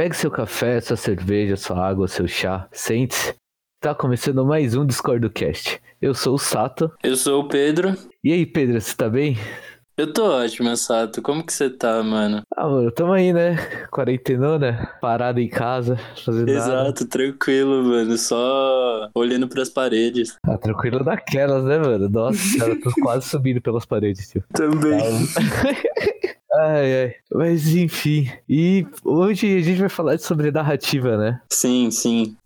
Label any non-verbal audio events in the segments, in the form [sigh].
Pegue seu café, sua cerveja, sua água, seu chá, sente-se. Tá começando mais um Discord Cast. Eu sou o Sato. Eu sou o Pedro. E aí, Pedro, você tá bem? Eu tô ótimo, Sato. Como que você tá, mano? Ah, mano, tamo aí, né? Quarentenona, parado em casa, fazendo Exato, nada. tranquilo, mano. Só olhando pras paredes. Ah, tranquilo daquelas, né, mano? Nossa, cara, tô [laughs] quase subindo pelas paredes, tio. Também. [laughs] Ai, ai. Mas enfim. E hoje a gente vai falar sobre narrativa, né? Sim, sim.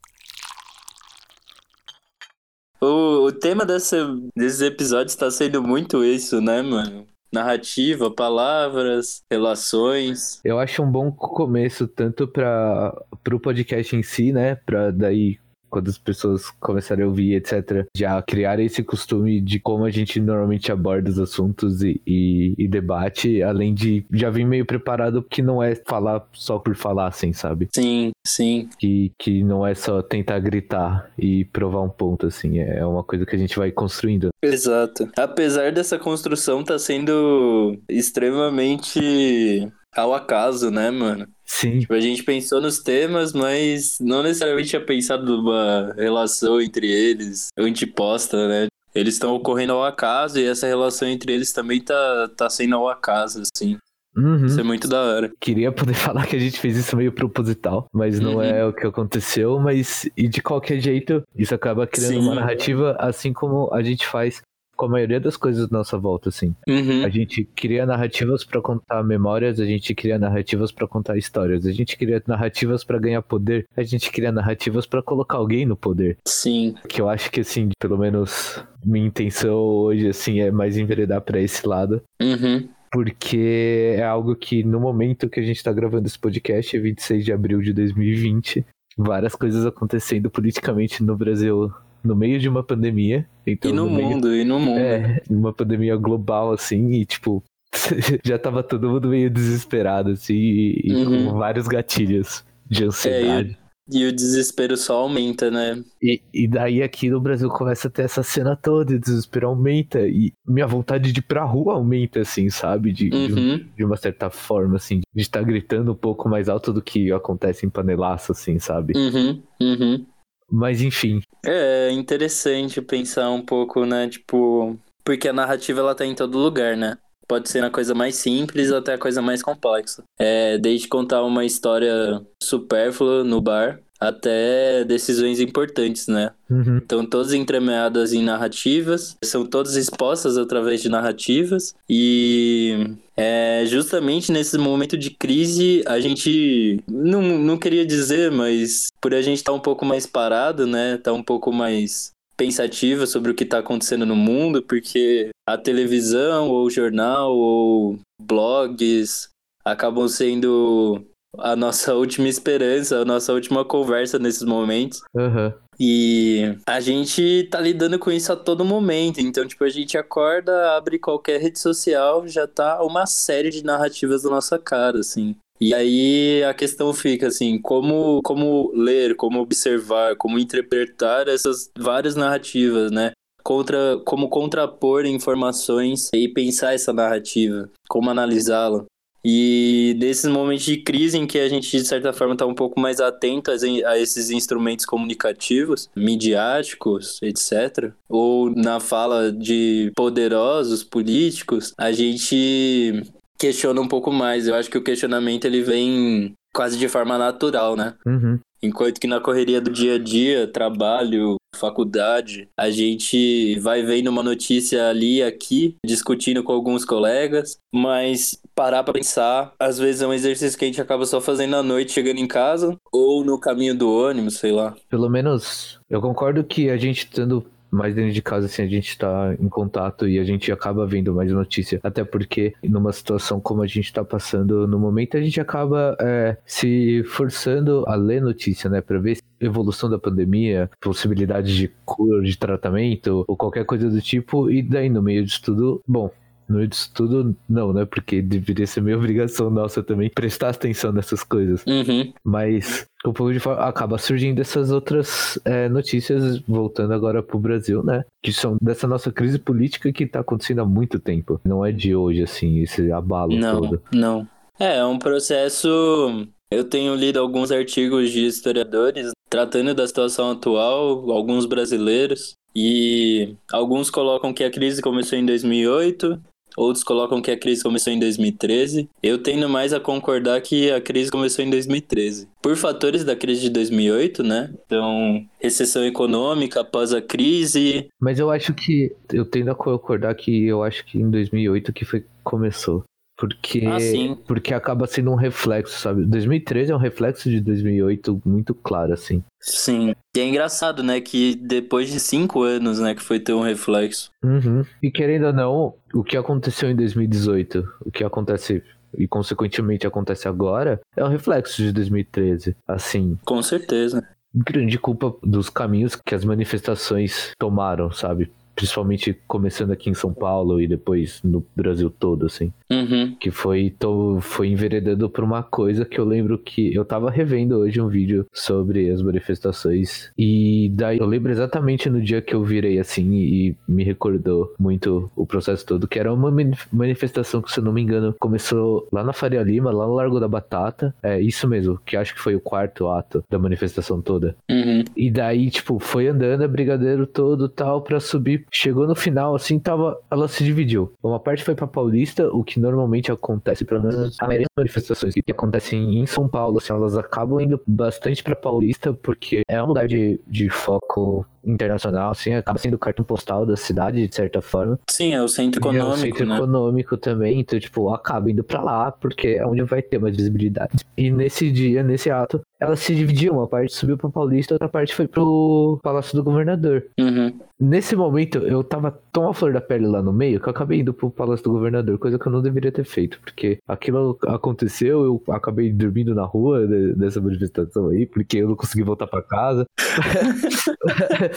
O, o tema dessa, desses episódios tá sendo muito isso, né, mano? Narrativa, palavras, relações. Eu acho um bom começo tanto para o podcast em si, né? Para daí quando as pessoas começarem a ouvir, etc., já criarem esse costume de como a gente normalmente aborda os assuntos e, e, e, debate, além de já vir meio preparado, que não é falar só por falar, assim, sabe? Sim, sim. Que, que não é só tentar gritar e provar um ponto, assim, é uma coisa que a gente vai construindo. Exato. Apesar dessa construção tá sendo extremamente ao acaso, né, mano? Sim. Tipo, a gente pensou nos temas, mas não necessariamente tinha pensado numa relação entre eles, antiposta, né? Eles estão ocorrendo ao acaso e essa relação entre eles também tá, tá sendo ao acaso, assim. Uhum. Isso é muito da hora. Queria poder [laughs] falar que a gente fez isso meio proposital, mas não Uhum. é o que aconteceu. Mas, e de qualquer jeito, isso acaba criando Sim. uma narrativa, assim como a gente faz com a maioria das coisas da nossa volta, assim. Uhum. A gente cria narrativas pra contar memórias, a gente cria narrativas pra contar histórias, a gente cria narrativas pra ganhar poder, a gente cria narrativas pra colocar alguém no poder. Sim. Que eu acho que, assim, pelo menos minha intenção hoje, assim, é mais enveredar pra esse lado. Uhum. Porque é algo que no momento que a gente tá gravando esse podcast, é 26 de abril de 2020, várias coisas acontecendo politicamente no Brasil no meio de uma pandemia. Então, E no meio- mundo, e no mundo. É, uma pandemia global, assim, e tipo, [laughs] já tava todo mundo meio desesperado, assim, e, Uhum. com vários gatilhos de ansiedade. E o desespero só aumenta, né? E, e daí aqui no Brasil começa a ter essa cena toda, e o desespero aumenta, e minha vontade de ir pra rua aumenta, assim, sabe? De, de um- Uhum. de uma certa forma, assim, de estar gritando um pouco mais alto do que acontece em panelaço, assim, sabe? Uhum. Uhum. Mas enfim, É interessante pensar um pouco, né? Tipo, porque a narrativa ela tá em todo lugar, né? Pode ser na coisa mais simples até a coisa mais complexa. É, desde contar uma história supérflua no bar até decisões importantes, né? uhum, Estão todas entremeadas em narrativas, são todas expostas através de narrativas, e é, justamente nesse momento de crise a gente não, não queria dizer, mas por a gente estar um pouco mais parado, né? Tá um pouco mais pensativa sobre o que está acontecendo no mundo, porque a televisão, ou o jornal, ou blogs acabam sendo a nossa [laughs] última esperança, a nossa última conversa nesses momentos. aham, E a gente tá lidando com isso a todo momento. Então, tipo, a gente acorda, abre qualquer rede social, já tá uma série de narrativas na nossa cara, assim. E aí a questão fica assim, como, como ler, como observar, como interpretar essas várias narrativas, né? Contra, como contrapor informações e pensar essa narrativa, como analisá-la. E nesses momentos de crise em que a gente, de certa forma, está um pouco mais atento a a esses instrumentos comunicativos, midiáticos, etc., ou na fala de poderosos políticos, a gente questiona um pouco mais. Eu acho que o questionamento ele vem quase de forma natural, né? uhum. Enquanto que na correria do dia a dia, trabalho, faculdade, a gente vai vendo uma notícia ali aqui, discutindo com alguns colegas, mas parar pra pensar, às vezes é um exercício que a gente acaba só fazendo à noite, chegando em casa, ou no caminho do ônibus, sei lá. Pelo menos, eu concordo que a gente estando mais dentro de casa, assim, a gente tá em contato e a gente acaba vendo mais notícia. Até porque, numa situação como a gente tá passando no momento, a gente acaba é, se forçando a ler notícia, né? Pra ver a evolução da pandemia, possibilidades de cura, de tratamento, ou qualquer coisa do tipo. E daí, no meio disso tudo, bom. No meio disso tudo, não, né? Porque deveria ser minha [laughs] obrigação nossa também prestar atenção nessas coisas. Uhum. Mas um pouco de forma, acaba surgindo essas outras é, notícias, voltando agora pro Brasil, né? Que são dessa nossa crise política que tá acontecendo há muito tempo. Não é de hoje, assim, esse abalo Não, todo. não. É, é um processo. Eu tenho lido alguns artigos de historiadores tratando da situação atual, alguns brasileiros, e alguns colocam que a crise começou em 2008, outros colocam que a crise começou em 2013. Eu tendo mais a concordar que a crise começou em 2013. Por fatores da crise de 2008, né? Então, recessão econômica após a crise. Mas eu acho que, eu tendo a concordar que eu acho que em 2008 que foi começou. Porque, Ah, porque acaba sendo um reflexo, sabe? 2013 é um reflexo de 2008 muito claro, assim. Sim. E é engraçado, né? Que depois de cinco anos, né? Que foi ter um reflexo. Uhum. E querendo ou não, o que aconteceu em 2018, o que acontece e consequentemente acontece agora, é um reflexo de 2013. Assim, Com certeza. grande culpa dos caminhos que as manifestações tomaram, sabe? Principalmente começando aqui em São Paulo e depois no Brasil todo, assim. Uhum. Que foi, tô, foi enveredando por uma coisa que eu lembro que eu tava revendo hoje um vídeo sobre as manifestações. E daí eu lembro exatamente no dia que eu virei assim e me recordou muito o processo todo, que era uma mani- manifestação que, se eu não me engano, começou lá na Faria Lima, lá no Largo da Batata. É isso mesmo, que acho que foi o quarto ato da manifestação toda. Uhum. E daí, tipo, foi andando a brigadeiro todo tal pra subir. Chegou no final, assim, tava. Ela se dividiu. Uma parte foi pra Paulista, o que normalmente acontece, pelo menos a maioria das manifestações que acontecem em São Paulo, assim, elas acabam indo bastante pra Paulista, porque é um lugar de, de foco internacional, assim, acaba sendo o cartão postal da cidade, de certa forma. Sim, é o centro E é econômico, centro né? econômico também, então, tipo, acaba indo pra lá, porque é onde vai ter mais visibilidade. E nesse dia, nesse ato, ela se dividiu, uma parte subiu pra Paulista, outra parte foi pro Palácio do Governador. Uhum. Nesse momento, eu tava tão a flor da pele lá no meio que eu acabei indo pro Palácio do Governador, coisa que eu não deveria ter feito, porque aquilo aconteceu, eu acabei dormindo na rua de- dessa manifestação aí, porque eu não consegui voltar pra casa. [laughs] [laughs]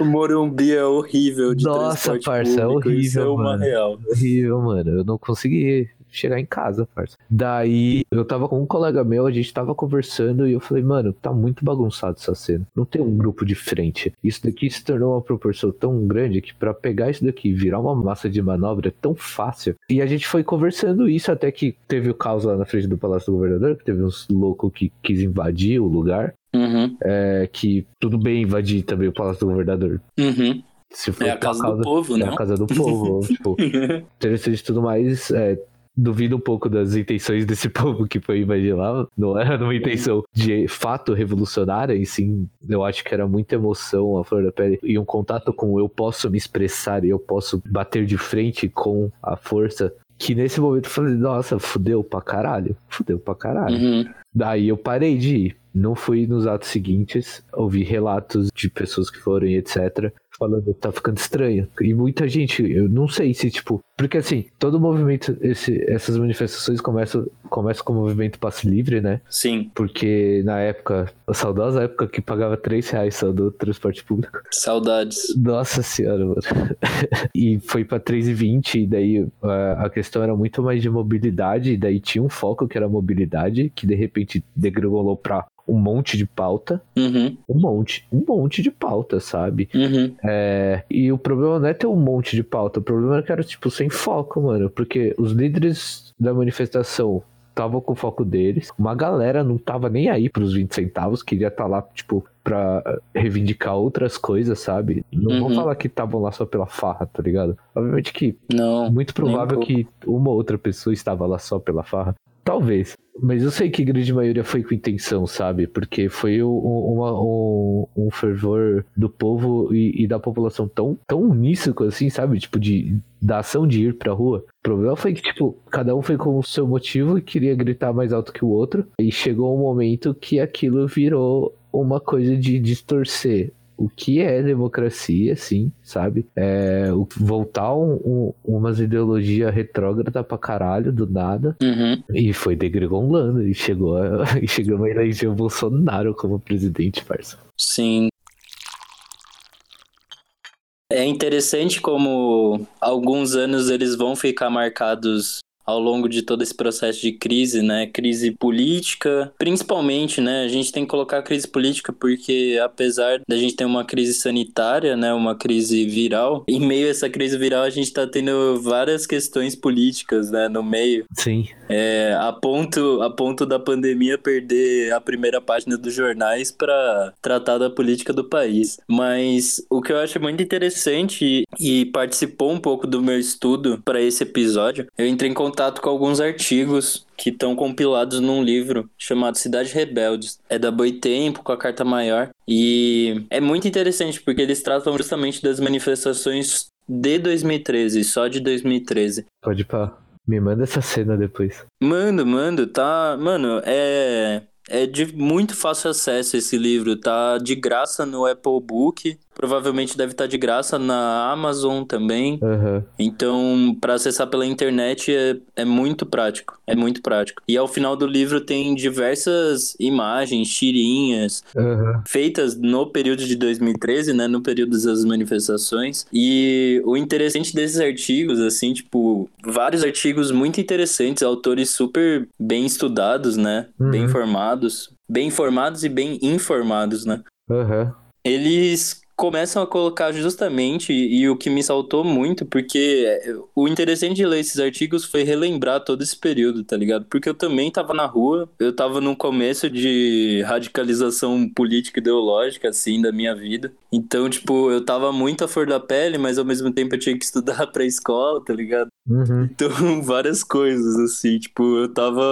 O Morumbi é horrível de Nossa, parça, é público, isso é horrível, uma mano. real. horrível, mano. Eu não consegui chegar em casa, parça. Daí eu tava com um colega meu, a gente tava conversando e eu falei, mano, tá muito bagunçado essa cena. Não tem um grupo de frente. Isso daqui se tornou uma proporção tão grande que pra pegar isso daqui e virar uma massa de manobra é tão fácil. E a gente foi conversando isso até que teve o caos lá na frente do Palácio do Governador, que teve uns loucos que quis invadir o lugar. Uhum. É que tudo bem invadir também o Palácio do Governador. Uhum. Se for É a casa do causa- povo, é não? a casa do povo. [laughs] tipo, interessante e tudo mais. É, duvido um pouco das intenções desse [laughs] povo que foi lá. Não era uma intenção de fato revolucionária, e sim, eu acho que era muita emoção, a flor da pele, e um contato com eu posso me expressar e eu posso bater de frente com a força. Que nesse momento eu falei, nossa, fudeu pra caralho. Fudeu pra caralho. Uhum. Daí eu parei de ir. Não fui nos atos seguintes, ouvi relatos de pessoas que foram e etc. Falando, tá ficando estranho. E muita gente, eu não sei se, tipo. Porque assim, todo movimento, esse, essas manifestações começam, começam com o movimento passe livre, né? Sim, Porque na época, a saudosa época que pagava 3 reais só do transporte público. saudades. Nossa senhora, mano. [laughs] e foi pra 3,20, e daí a, a questão era muito mais de mobilidade, e daí tinha um foco que era mobilidade, que de repente degringolou pra um monte de pauta. Uhum. Um monte, um monte de pauta, sabe? Uhum. É, e o problema não é ter um monte de pauta, o problema é que era, tipo, sem foco, mano. Porque os líderes da manifestação estavam com o foco deles, uma galera não tava nem aí pros 20 centavos, queria estar lá, tipo, pra reivindicar outras coisas, sabe? Não vou Uhum. falar que estavam lá só pela farra, tá ligado? Obviamente que Não. muito provável que uma outra pessoa estava lá só pela farra. Talvez. Mas eu sei que grande maioria foi com intenção, sabe? Porque foi um, uma- um, um fervor do povo e, e da população tão, tão uníssono assim, sabe? Tipo, de, da ação de ir pra rua. O problema foi que, tipo, cada um foi com o seu motivo e queria gritar mais alto que o outro. E chegou um momento que aquilo virou uma coisa de distorcer o que é democracia, assim, sabe? É o- voltar um, um, umas ideologias retrógrada pra caralho do nada. Uhum. E foi degringolando e chegou a, [laughs] e chegamos a eleger o Bolsonaro como presidente, parça. Sim. É interessante como alguns anos eles vão ficar marcados ao longo de todo esse processo de crise, né? Crise política, principalmente, né? A gente tem que colocar a crise política porque apesar da gente ter uma crise sanitária, né? Uma crise viral, em meio a essa crise viral a gente tá tendo várias questões políticas, né? No meio. Sim. É, a ponto, a ponto da pandemia perder a primeira página dos jornais para tratar da política do país. Mas o que eu acho muito interessante e participou um pouco do meu estudo para esse episódio, eu entrei em contato com alguns artigos que estão compilados num livro chamado Cidade Rebeldes. É da Boitempo, com a Carta Maior. E é muito interessante porque eles tratam justamente das manifestações de 2013, só de 2013. Pode pra... Me manda essa cena depois. Mando, mando, tá. Mano, é. É de muito fácil acesso esse livro, tá de graça no Apple Book provavelmente deve estar de graça na Amazon também. Uhum. Então, para acessar pela internet é, é muito prático. É muito prático. E ao final do livro tem diversas imagens, tirinhas, uhum. feitas no período de 2013, né? No período das manifestações. E o interessante desses artigos, assim, tipo, vários artigos muito interessantes, autores super bem estudados, né? Uhum. Bem informados. Bem informados e bem informados, né? Eles começam a colocar justamente, e o que me saltou muito, porque o interessante de ler esses artigos foi relembrar todo esse período, tá ligado? Porque eu também tava na rua, eu tava no começo de radicalização política ideológica, assim, da minha vida. Então, tipo, eu tava muito à flor da pele, mas ao mesmo tempo eu tinha que [laughs] estudar pra escola, tá ligado? Uhum. Então, [laughs] várias coisas, assim, tipo, eu tava,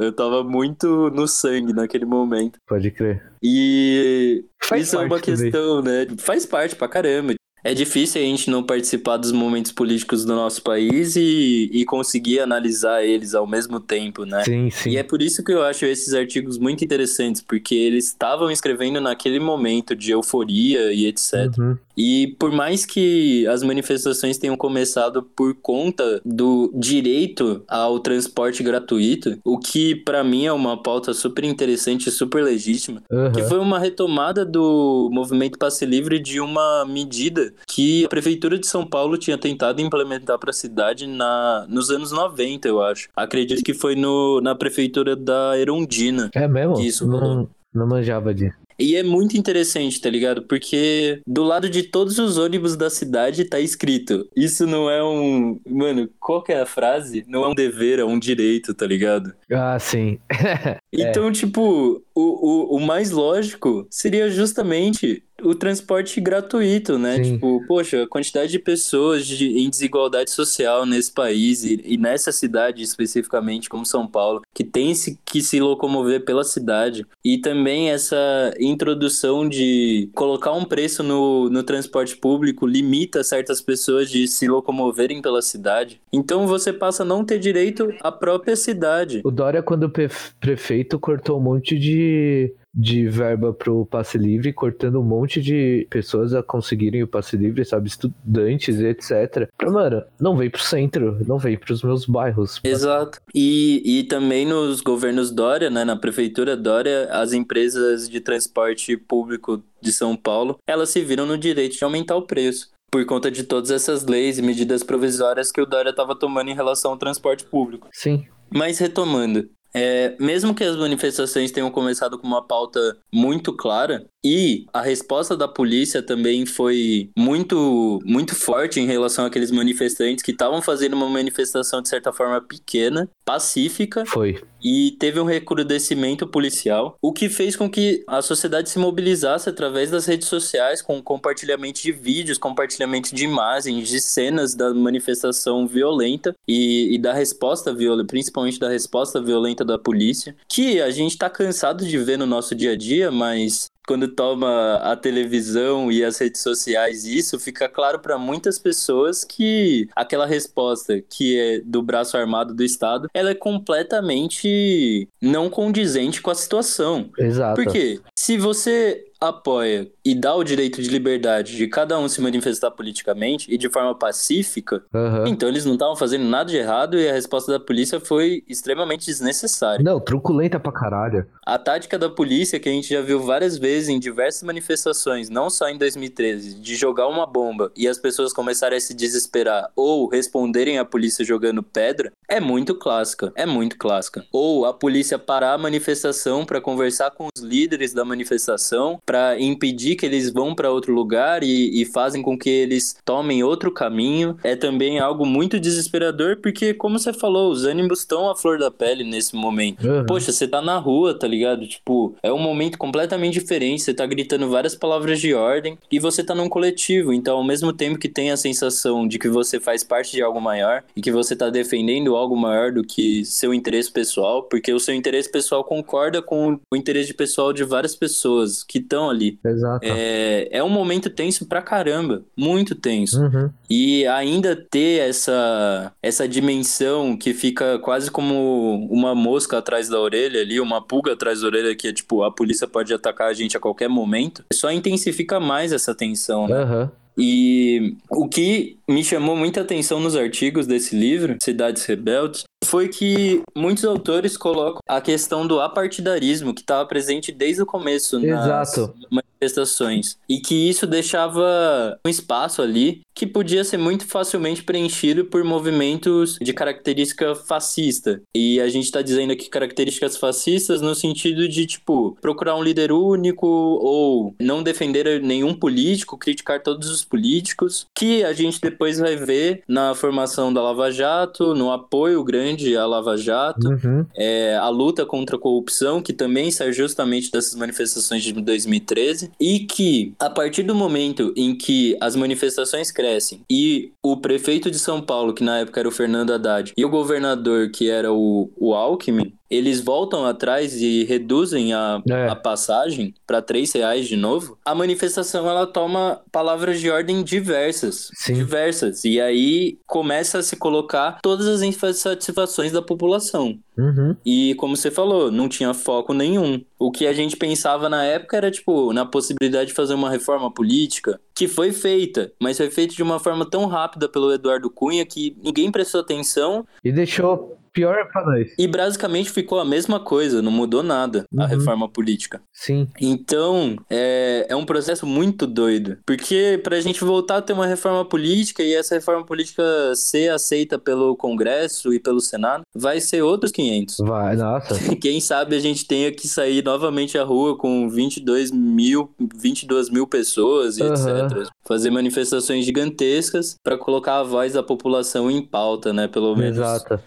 eu tava muito no sangue naquele momento. Pode crer. E Faz isso é uma questão, né? Faz parte pra caramba. É difícil a gente não participar dos momentos políticos do nosso país e, e conseguir analisar eles ao mesmo tempo, né? Sim, sim. E é por isso que eu acho esses artigos muito interessantes, porque eles estavam escrevendo naquele momento de euforia e etc. Uhum. E por mais que as manifestações tenham começado por conta do direito ao transporte gratuito, o que pra mim é uma pauta super interessante e super legítima, Uhum. que foi uma retomada do movimento passe livre de uma medida que a prefeitura de São Paulo tinha tentado implementar para a cidade na, nos anos 90, eu acho. Acredito que foi no, na prefeitura da Erundina. É mesmo? Isso, não, não manjava disso. E é muito interessante, tá ligado? Porque do lado de todos os ônibus da cidade tá escrito: Isso não é um. Mano, qual que é a frase? Não é um dever, é um direito, tá ligado? Ah, sim. [laughs] Então, tipo, o, o, o mais lógico seria justamente o transporte gratuito, né? Sim. Tipo, poxa, a quantidade de pessoas de, em desigualdade social nesse país e, e nessa cidade especificamente, como São Paulo, que tem se, que se locomover pela cidade. E também essa introdução de colocar um preço no, no transporte público limita certas pessoas de se locomoverem pela cidade. Então você passa a não ter direito à própria cidade. O Dória, quando pre- prefeito, cortou um monte de, de verba pro passe livre, cortando um monte de pessoas a conseguirem o passe livre, sabe? Estudantes, etc. Pra, mano, não vem pro centro, não vem pros meus bairros. Exato. E, e também nos governos Dória, né, na prefeitura Dória, as empresas de transporte público de São Paulo, elas se viram no direito de aumentar o preço. Por conta de todas essas leis e medidas provisórias que o Dória estava tomando em relação ao transporte público. Sim. Mas retomando, é, mesmo que as manifestações tenham começado com uma pauta muito clara, e a resposta da polícia também foi muito, muito forte em relação àqueles manifestantes que estavam fazendo uma manifestação de certa forma pequena, pacífica, Foi. e teve um recrudescimento policial, o que fez com que a sociedade se mobilizasse através das redes sociais, com compartilhamento de vídeos, compartilhamento de imagens, de cenas da manifestação violenta e, e da resposta violenta, principalmente da resposta violenta da polícia, que a gente tá cansado de ver no nosso dia a dia, mas quando toma a televisão e as redes sociais isso, fica claro para muitas pessoas que aquela resposta que é do braço armado do Estado, ela é completamente não condizente com a situação. Exato. Por quê? Se você apoia e dá o direito de liberdade de cada um se manifestar politicamente e de forma pacífica, Aham. então eles não estavam fazendo nada de errado e a resposta da polícia foi extremamente desnecessária. Não, truculenta pra caralho. A tática da polícia, que a gente já viu várias vezes em diversas manifestações, não só em 2013, de jogar uma bomba e as pessoas começarem a se desesperar ou responderem à polícia jogando pedra, é muito clássica. É muito clássica. Ou a polícia parar a manifestação para conversar com os líderes da manifestação, para impedir que eles vão para outro lugar e, e fazem com que eles tomem outro caminho. É também algo muito desesperador, porque, como você falou, os ânimos estão à flor da pele nesse momento. Aham. Poxa, você tá na rua, tá ligado? Tipo, é um momento completamente diferente. Você tá gritando várias palavras de ordem e você tá num coletivo. Então, ao mesmo tempo que tem a sensação de que você faz parte de algo maior e que você tá defendendo algo maior do que seu interesse pessoal, porque o seu interesse pessoal concorda com o interesse pessoal de várias pessoas que estão ali. Exato. É, é um momento tenso pra caramba, muito tenso. Uhum. E ainda ter essa, essa dimensão que fica quase como uma mosca atrás da orelha ali, uma pulga atrás da orelha, que é tipo, a polícia pode atacar a gente a qualquer momento, só intensifica mais essa tensão, né? Aham. E o que me chamou muita atenção nos artigos desse livro, Cidades Rebeldes, foi que muitos autores colocam a questão do apartidarismo que estava presente desde o começo nas Exato. manifestações e que isso deixava um espaço ali que podia ser muito facilmente preenchido por movimentos de característica fascista. E a gente está dizendo aqui características fascistas no sentido de tipo procurar um líder único ou não defender nenhum político, criticar todos os políticos, que a gente depois vai ver na formação da Lava Jato, no apoio grande à Lava Jato, Uhum. é, a luta contra a corrupção, que também sai justamente dessas manifestações de 2013, e que, a partir do momento em que as manifestações crescem e o prefeito de São Paulo, que na época era o Fernando Haddad, e o governador, que era o, o Alckmin, eles voltam atrás e reduzem a, É. a passagem para três reais de novo, a manifestação ela toma palavras de ordem diversas. Sim. Diversas. E aí começa a se colocar todas as insatisfações da população. Uhum. E como você falou, não tinha foco nenhum. O que a gente pensava na época era, tipo, na possibilidade de fazer uma reforma política, que foi feita, mas foi feita de uma forma tão rápida pelo Eduardo Cunha que ninguém prestou atenção E deixou pior pra nós. e basicamente ficou a mesma coisa, não mudou nada a Uhum. reforma política. Sim. Então, é, é um processo muito doido. Porque pra gente voltar a ter uma reforma política e essa reforma política ser aceita pelo Congresso e pelo Senado, vai ser outros 500. Vai, nossa. [laughs] Quem sabe a gente tenha que sair novamente à rua com 22 mil, 22 mil pessoas e Aham. etc. Fazer manifestações gigantescas pra colocar a voz da população em pauta, né? Pelo menos. Exato.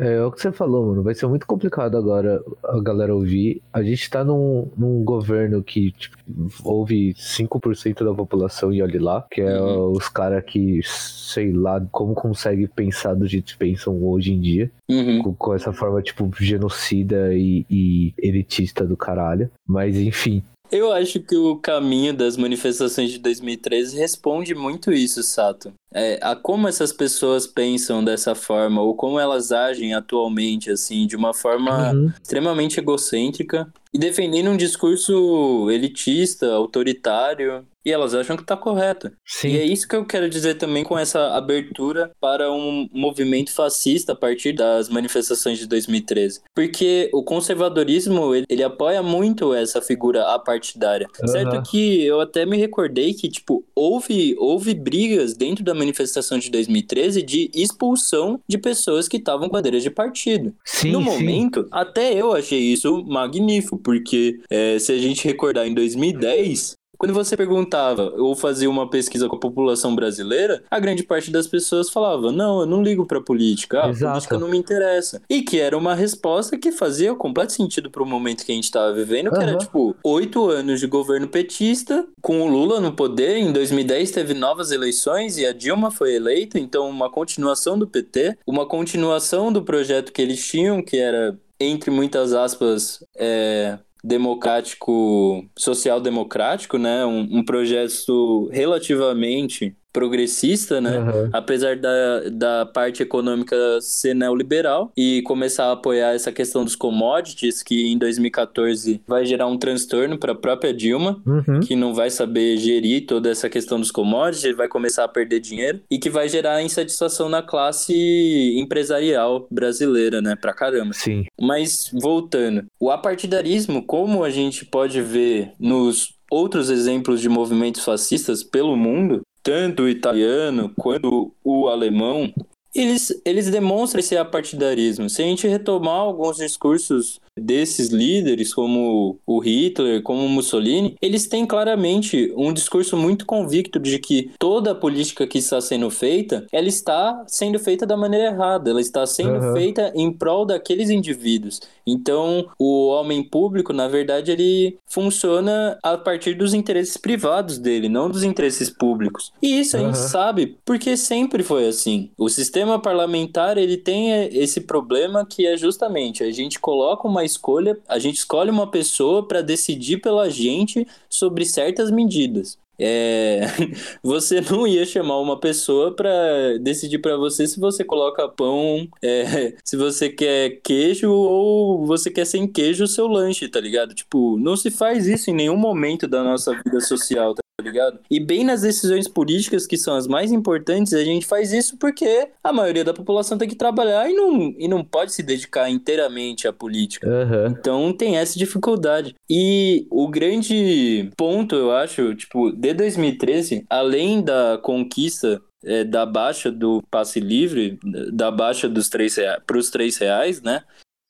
É, é o que você falou, mano. Vai ser muito complicado agora a galera ouvir. A gente tá num, num governo que tipo, ouve 5% da população e olhe lá, que é Uhum. os caras que, sei lá, como consegue pensar do jeito que pensam hoje em dia, Uhum. com, com essa forma, tipo, genocida e, e elitista do caralho. Mas, enfim. Eu acho que o caminho das manifestações de 2013 responde muito isso, Sato. É, a como essas pessoas pensam dessa forma, ou como elas agem atualmente, assim, de uma forma Uhum. extremamente egocêntrica e defendendo um discurso elitista, autoritário, e elas acham que tá correto. Sim. E é isso que eu quero dizer também com essa abertura para um movimento fascista a partir das manifestações de 2013. Porque o conservadorismo, ele, ele apoia muito essa figura apartidária. Aham. Certo que eu até me recordei que, tipo, houve, houve brigas dentro da manifestação de 2013 de expulsão de pessoas que estavam com bandeiras de partido. Sim, No sim. momento, até eu achei isso magnífico, porque é, se a gente recordar em 2010, quando você perguntava ou fazia uma pesquisa com a população brasileira, a grande parte das pessoas falava: Não, eu não ligo pra política, ah, Exato. política não me interessa. E que era uma resposta que fazia completo sentido pro momento que a gente tava vivendo, que era Aham. tipo oito anos de governo petista, com o Lula no poder. Em 2010 teve novas eleições e a Dilma foi eleita, então uma continuação do PT, uma continuação do projeto que eles tinham, que era, entre muitas aspas, é, democrático, social-democrático, né? Um, um projeto relativamente progressista, né? Uhum. Apesar da, da parte econômica ser neoliberal e começar a apoiar essa questão dos commodities, que em 2014 vai gerar um transtorno para a própria Dilma, Uhum. que não vai saber gerir toda essa questão dos commodities, ele vai começar a perder dinheiro e que vai gerar insatisfação na classe empresarial brasileira, né? Pra caramba. Sim. Mas voltando, o apartidarismo, como a gente pode ver nos outros exemplos de movimentos fascistas pelo mundo, tanto o italiano quanto o alemão, eles, eles demonstram esse apartidarismo. Se a gente retomar alguns discursos desses líderes, como o Hitler, como o Mussolini, eles têm claramente um discurso muito convicto de que toda a política que está sendo feita, ela está sendo feita da maneira errada, ela está sendo Uhum. feita em prol daqueles indivíduos. Então, o homem público, na verdade, ele funciona a partir dos interesses privados dele, não dos interesses públicos. E isso a gente Uhum. sabe porque sempre foi assim. O sistema parlamentar, ele tem eh, esse problema que é justamente a gente coloca uma escolha, a gente escolhe uma pessoa para decidir pela gente sobre certas medidas. É, [laughs] você não ia chamar uma pessoa para decidir para você se você coloca pão, é, [laughs] se você quer queijo ou você quer sem queijo o seu lanche, tá ligado? Tipo, não se faz isso em nenhum momento da nossa vida social, tá ligado? E bem nas decisões políticas que são as mais importantes, a gente faz isso porque a maioria da população tem que trabalhar e não, e não pode se dedicar inteiramente à política. Aham. Então tem essa dificuldade. E o grande ponto, eu acho, tipo, de 2013, além da conquista é, da baixa do passe livre, da baixa dos três reais, para os três reais, né?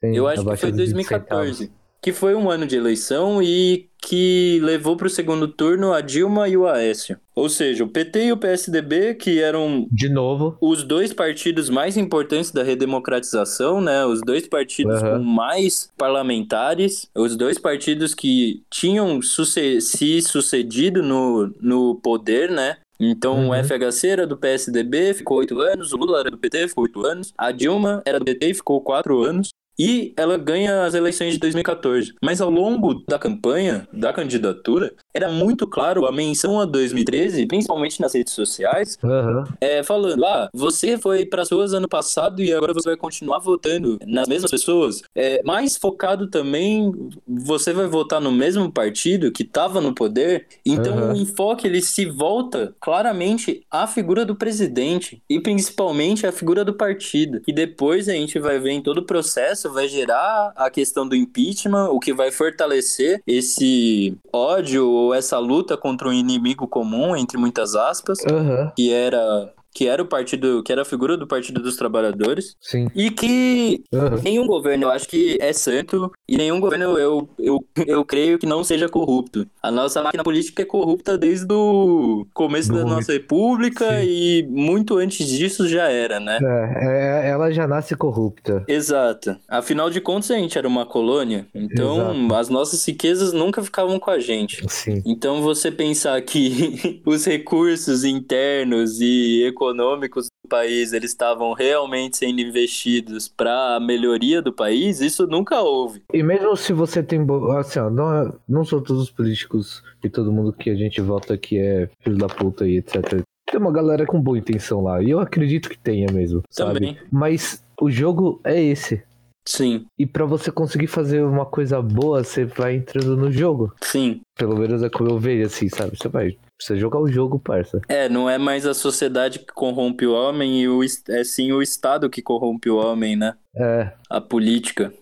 Sim, Eu acho que foi dos 20 centavos. 2014, que foi um ano de eleição e que levou para o segundo turno a Dilma e o Aécio. Ou seja, o PT e o PSDB, que eram De novo. os dois partidos mais importantes da redemocratização, né? Os dois partidos Aham. com mais parlamentares, os dois partidos que tinham suce- se sucedido no, no poder, né? Então Uhum. o FHC era do PSDB, ficou oito anos, o Lula era do PT, ficou oito anos, a Dilma era do PT e ficou quatro anos. E ela ganha as eleições de 2014. Mas ao longo da campanha, da candidatura, era muito claro a menção a 2013, principalmente nas redes sociais, Aham. é, falando, ah, você foi para as ruas ano passado e agora você vai continuar votando nas mesmas pessoas. É, mais focado também, você vai votar no mesmo partido que estava no poder. Então Aham. o enfoque ele se volta claramente à figura do presidente e principalmente à figura do partido. E depois a gente vai ver em todo o processo, vai gerar a questão do impeachment, o que vai fortalecer esse ódio ou essa luta contra um inimigo comum, entre muitas aspas Aham. que era que era o partido, que era a figura do Partido dos Trabalhadores, Sim. e que Aham. nenhum governo eu acho que é santo e nenhum governo eu, eu, eu creio que não seja corrupto. A nossa máquina política é corrupta desde o começo Do da nossa república Sim. e muito antes disso já era, né? É, é, ela já nasce corrupta. Exato. Afinal de contas, a gente era uma colônia, então Exato. as nossas riquezas nunca ficavam com a gente. Sim. Então você pensar que [laughs] os recursos internos e econômicos do país eles estavam realmente sendo investidos para a melhoria do país, isso nunca houve. E mesmo se você tem. Assim, ó, não, é- não são todos os políticos e todo mundo que a gente vota que é filho da puta e etc. Tem uma galera com boa intenção lá. E eu acredito que tenha mesmo. Sabe? Também. Mas o jogo é esse. Sim, E pra você conseguir fazer uma coisa boa, você vai entrando no jogo. sim. Pelo menos é como eu vejo, assim, sabe? Você vai. Precisa jogar o jogo, parça. É, não é mais a sociedade que corrompe o homem e o, é sim o Estado que corrompe o homem, né? É. A política.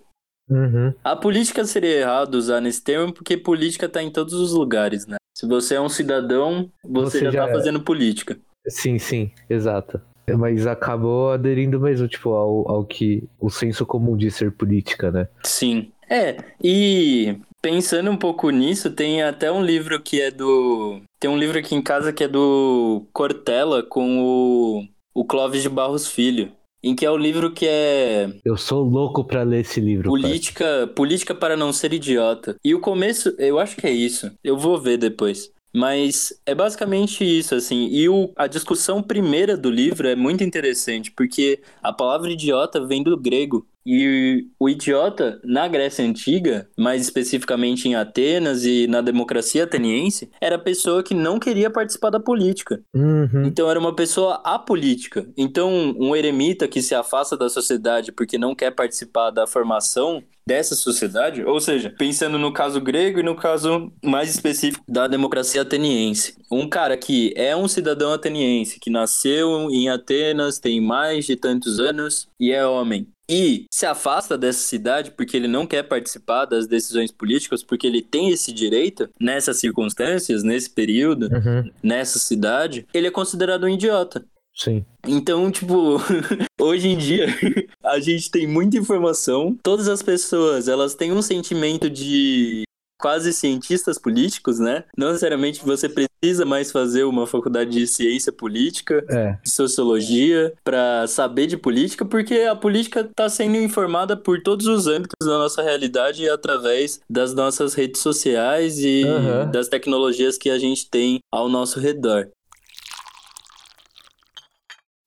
Uhum. A política seria errado usar nesse termo porque política tá em todos os lugares, né? Se você é um cidadão, você, Você já, já tá é. fazendo política. Sim, sim, exato. Mas acabou aderindo mesmo, tipo, ao, ao que o senso comum de ser política, né? Sim. É, e pensando um pouco nisso, tem até um livro que é do. Tem um livro aqui em casa que é do Cortella com o, o Clóvis de Barros Filho. Em que é o livro que é Eu sou louco pra ler esse livro. Política, Política para não ser idiota. E o começo, eu acho que é isso. Eu vou ver depois. Mas é basicamente isso, assim. E o, a discussão primeira do livro é muito interessante, porque a palavra idiota vem do grego. E o idiota, na Grécia Antiga, mais especificamente em Atenas e na democracia ateniense, era a pessoa que não queria participar da política. Uhum. Então era uma pessoa apolítica. Então um eremita que se afasta da sociedade porque não quer participar da formação dessa sociedade, ou seja, pensando no caso grego e no caso mais específico da democracia ateniense. Um cara que é um cidadão ateniense, que nasceu em Atenas, tem mais de tantos anos e é homem. E se afasta dessa cidade porque ele não quer participar das decisões políticas, porque ele tem esse direito nessas circunstâncias, nesse período, Uhum. nessa cidade, ele é considerado um idiota. Sim. Então, tipo, [laughs] hoje em dia [laughs] a gente tem muita informação. Todas as pessoas, elas têm um sentimento de quase cientistas políticos, né? Não necessariamente você precisa mais fazer uma faculdade de ciência política, É. de sociologia para saber de política, porque a política está sendo informada por todos os âmbitos da nossa realidade através das nossas redes sociais e Aham. das tecnologias que a gente tem ao nosso redor.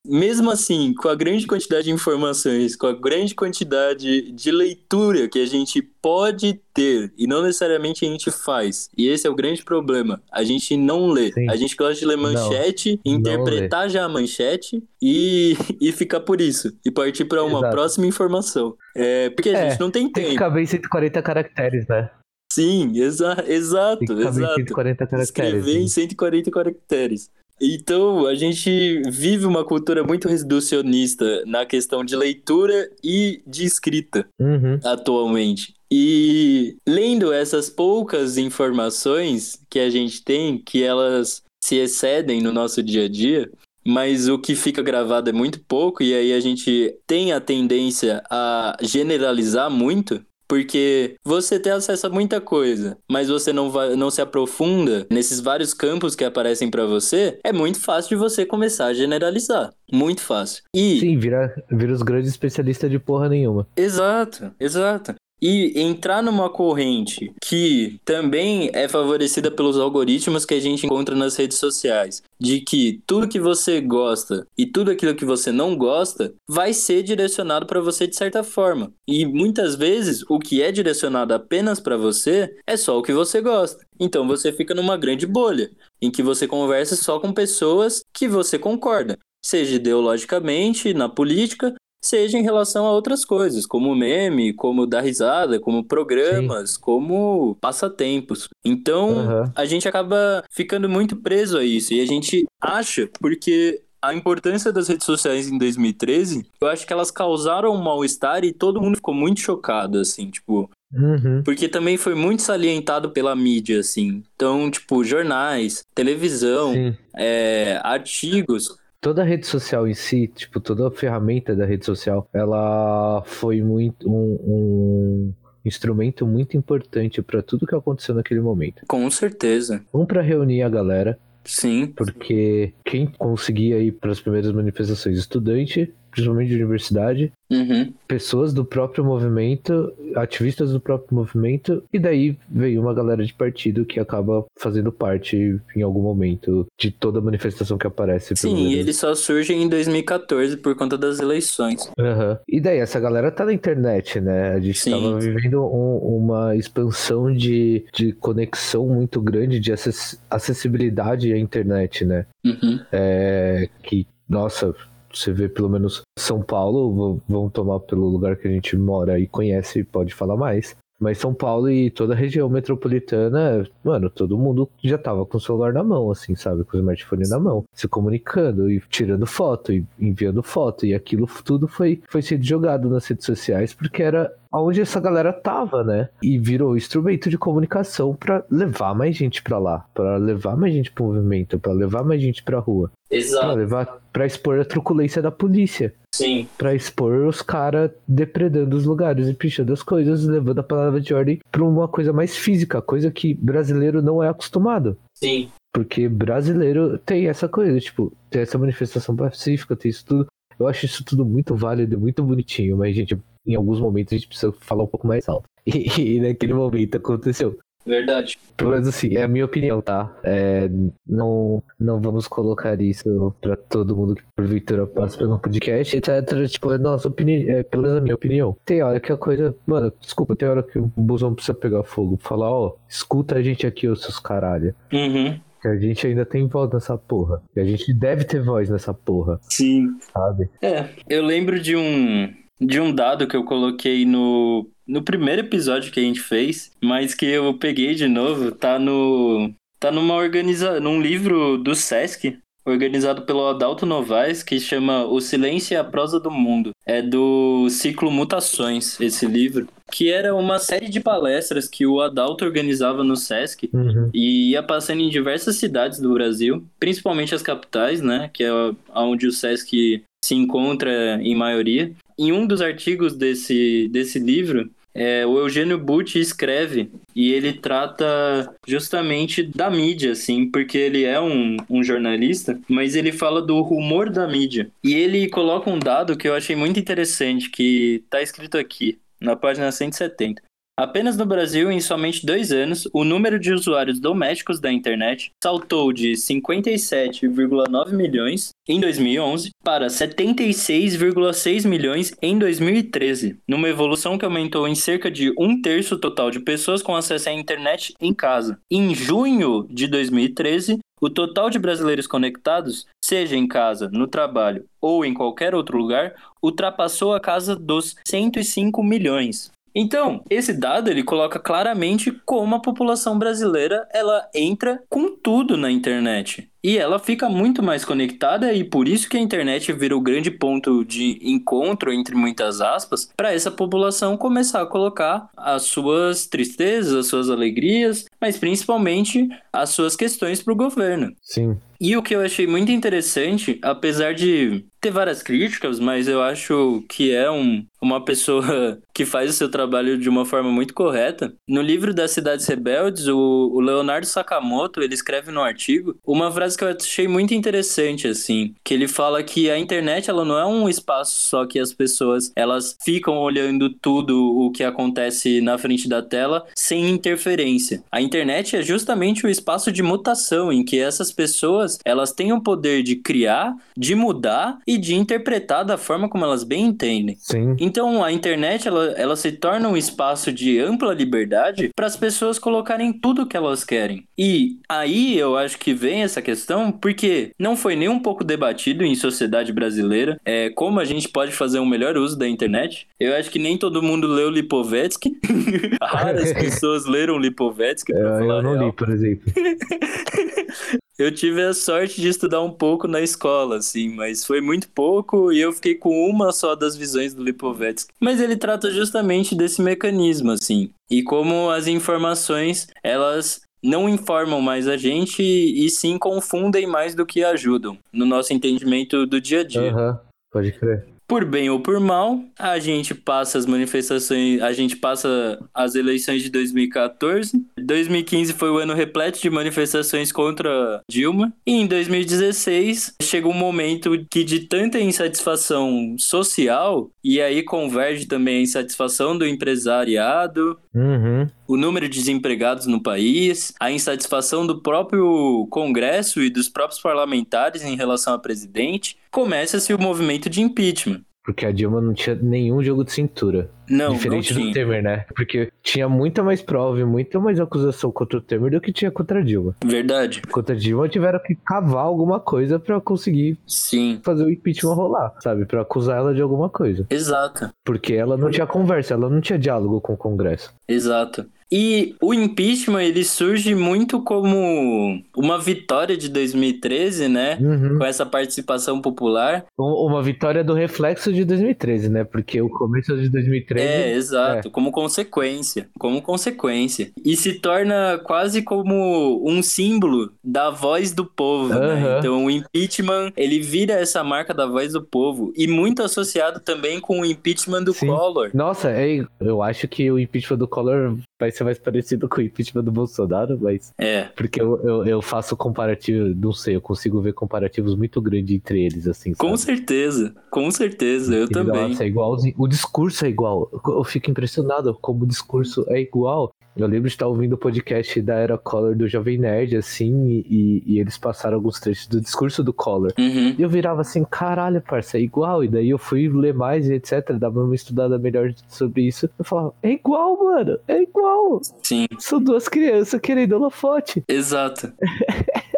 Mesmo assim, com a grande quantidade de informações, com a grande quantidade de leitura que a gente pode ter e não necessariamente a gente faz, e esse é o grande problema, a gente não lê. Sim. A gente gosta de ler Não, manchete, não interpretar já a manchete e, [laughs] e ficar por isso, e partir para uma Exato. próxima informação. É, porque a É, gente não tem Tem que tempo. caber em 140 caracteres, né? Sim, exa exato, Tem que caber exato. 140 caracteres. Escrever em né? 140 caracteres. Então, a gente vive uma cultura muito reducionista na questão de leitura e de escrita Uhum. atualmente. E lendo essas poucas informações que a gente tem, que elas se excedem no nosso dia a dia, mas o que fica gravado é muito pouco, e aí a gente tem a tendência a generalizar muito. Porque você tem acesso a muita coisa, mas você não, vai, não se aprofunda nesses vários campos que aparecem pra você, é muito fácil de você começar a generalizar. Muito fácil. E Sim, vira, vira os grandes especialistas de porra nenhuma. Exato, exato. E entrar numa corrente que também é favorecida pelos algoritmos que a gente encontra nas redes sociais, de que tudo que você gosta e tudo aquilo que você não gosta vai ser direcionado para você de certa forma. E muitas vezes o que é direcionado apenas para você é só o que você gosta. Então você fica numa grande bolha em que você conversa só com pessoas que você concorda, seja ideologicamente, na política, seja em relação a outras coisas, como meme, como dar risada, como programas, como passatempos. Então, Aham. a gente acaba ficando muito preso a isso e a gente acha porque a importância das redes sociais em 2013, eu acho que elas causaram um mal-estar e todo mundo ficou muito chocado, assim, tipo, Uhum. porque também foi muito salientado pela mídia, assim. Então, tipo, jornais, televisão, Sim. é, artigos. Toda a rede social em si, tipo, toda a ferramenta da rede social, ela foi muito um, um instrumento muito importante para tudo que aconteceu naquele momento. Com certeza. Um para reunir a galera, Sim, porque quem conseguia ir para as primeiras manifestações, estudante, principalmente de universidade, uhum. pessoas do próprio movimento, ativistas do próprio movimento, e daí veio uma galera de partido que acaba fazendo parte em algum momento de toda manifestação que aparece. Sim, e menos. ele só surge em 2014 por conta das eleições. Aham. E daí, essa galera tá na internet, né? A gente Sim. tava vivendo um- uma expansão de, de conexão muito grande, de acess- acessibilidade à internet, né? Uhum. É, que, nossa, você vê pelo menos São Paulo, v- vamos tomar pelo lugar que a gente mora e conhece e pode falar mais. Mas São Paulo e toda a região metropolitana, mano, todo mundo já tava com o celular na mão, assim, sabe? Com o smartphone na mão, se comunicando e tirando foto e enviando foto. E aquilo tudo foi, foi sendo jogado nas redes sociais porque era onde essa galera tava, né? E virou instrumento de comunicação pra levar mais gente pra lá, pra levar mais gente pro movimento, pra levar mais gente pra rua, pra Exato. levar para expor a truculência da polícia, Sim. pra expor os caras depredando os lugares e pichando as coisas, levando a palavra de ordem pra uma coisa mais física, coisa que brasileiro não é acostumado. Sim. Porque brasileiro tem essa coisa, tipo, tem essa manifestação pacífica, tem isso tudo. Eu acho isso tudo muito válido, muito bonitinho, mas, gente, em alguns momentos a gente precisa falar um pouco mais alto. [laughs] E, e naquele momento aconteceu. Verdade. Pelo menos assim, é a minha opinião, tá? É, não, não vamos colocar isso pra todo mundo que porventura passa pelo podcast, etc. Tipo, é nossa opinião, é pelo menos a minha opinião. Tem hora que a coisa. Mano, desculpa, tem hora que o busão precisa pegar fogo. Falar, ó, escuta a gente aqui, os seus caralho. Uhum. Que a gente ainda tem voz nessa porra. E a gente deve ter voz nessa porra, Sim. sabe? É, eu lembro de um de um dado que eu coloquei no no primeiro episódio que a gente fez, mas que eu peguei de novo, tá no tá numa organiza num livro do SESC, organizado pelo Adalto Novaes, que chama O Silêncio e a Prosa do Mundo. É do ciclo Mutações, esse livro, que era uma série de palestras que o Adalto organizava no SESC Uhum. e ia passando em diversas cidades do Brasil, principalmente as capitais, né, que é onde o SESC se encontra em maioria. Em um dos artigos desse, desse livro, é, o Eugênio Butti escreve e ele trata justamente da mídia, assim, porque ele é um, um jornalista, mas ele fala do rumor da mídia. E ele coloca um dado que eu achei muito interessante, que tá escrito aqui, na página 170. Apenas no Brasil, em somente dois anos, o número de usuários domésticos da internet saltou de 57,9 milhões em 2011 para 76,6 milhões em 2013, numa evolução que aumentou em cerca de um terço total de pessoas com acesso à internet em casa. Em junho de 2013, o total de brasileiros conectados, seja em casa, no trabalho ou em qualquer outro lugar, ultrapassou a casa dos 105 milhões. Então, esse dado ele coloca claramente como a população brasileira ela entra com tudo na internet. E ela fica muito mais conectada e por isso que a internet vira o grande ponto de encontro entre muitas aspas para essa população começar a colocar as suas tristezas, as suas alegrias, mas principalmente as suas questões para o governo. Sim. E o que eu achei muito interessante, apesar de ter várias críticas, mas eu acho que é um, uma pessoa [laughs] que faz o seu trabalho de uma forma muito correta. No livro das Cidades Rebeldes, o, o Leonardo Sakamoto, ele escreve no artigo uma frase que eu achei muito interessante, assim, que ele fala que a internet, ela não é um espaço só que as pessoas, elas ficam olhando tudo o que acontece na frente da tela sem interferência. A internet é justamente o espaço de mutação em que essas pessoas, elas têm o poder de criar, de mudar e de interpretar da forma como elas bem entendem. Sim. Então a internet ela, ela se torna um espaço de ampla liberdade para as pessoas colocarem tudo o que elas querem. E aí eu acho que vem essa questão porque não foi nem um pouco debatido em sociedade brasileira é, como a gente pode fazer um melhor uso da internet. Eu acho que nem todo mundo leu Lipovetsky. [laughs] Raras pessoas leram Lipovetsky. pra Eu, falar eu não real. li, por exemplo. [laughs] Eu tive a sorte de estudar um pouco na escola, assim, mas foi muito pouco e eu fiquei com uma só das visões do Lipovetsky. Mas ele trata justamente desse mecanismo, assim, e como as informações, elas não informam mais a gente e sim confundem mais do que ajudam no nosso entendimento do dia a dia. Aham, pode crer. Por bem ou por mal, a gente passa as manifestações, a gente passa as eleições de 2014. 2015 foi o ano repleto de manifestações contra Dilma. E em 2016 chegou um momento que de tanta insatisfação social, e aí converge também a insatisfação do empresariado, Uhum. O número de desempregados no país, a insatisfação do próprio Congresso e dos próprios parlamentares em relação ao presidente, começa-se o movimento de impeachment. Porque a Dilma não tinha nenhum jogo de cintura. Não, Diferente não do. Temer, né? Porque tinha muita mais prova e muita mais acusação contra o Temer do que tinha contra a Dilma. Verdade. Contra a Dilma tiveram que cavar alguma coisa pra conseguir Sim, fazer o impeachment rolar, sabe? Pra acusar ela de alguma coisa. exato, Porque ela não tinha conversa, ela não tinha diálogo com o Congresso. exato. E o impeachment, ele surge muito como uma vitória de 2013, né? Uhum. Com essa participação popular. Um- Uma vitória do reflexo de 2013, né? Porque o começo de 2013. É, exato, como consequência, como consequência. E se torna quase como um símbolo da voz do povo, né? Aham. Então o impeachment, ele vira essa marca da voz do povo e muito associado também com o impeachment do Sim. Collor. Nossa, é, eu acho que o impeachment do Collor vai ser mais parecido com o impeachment do Bolsonaro, mas. É, Porque eu, eu, eu faço comparativo, não sei, eu consigo ver comparativos muito grandes entre eles, assim. com sabe? certeza, com certeza, eu Ele, também. Nossa, é igualzinho. O discurso é igual. Eu fico impressionado como o discurso é igual. Eu lembro de estar ouvindo o podcast da Era Collor do Jovem Nerd, assim, e, e eles passaram alguns trechos do discurso do Collor. Uhum. E eu virava assim, caralho, parça, é igual. E daí eu fui ler mais e etc. Dava uma estudada melhor sobre isso. Eu falava, é igual, mano, é igual. Sim, São duas crianças querendo holofote. exato. [laughs]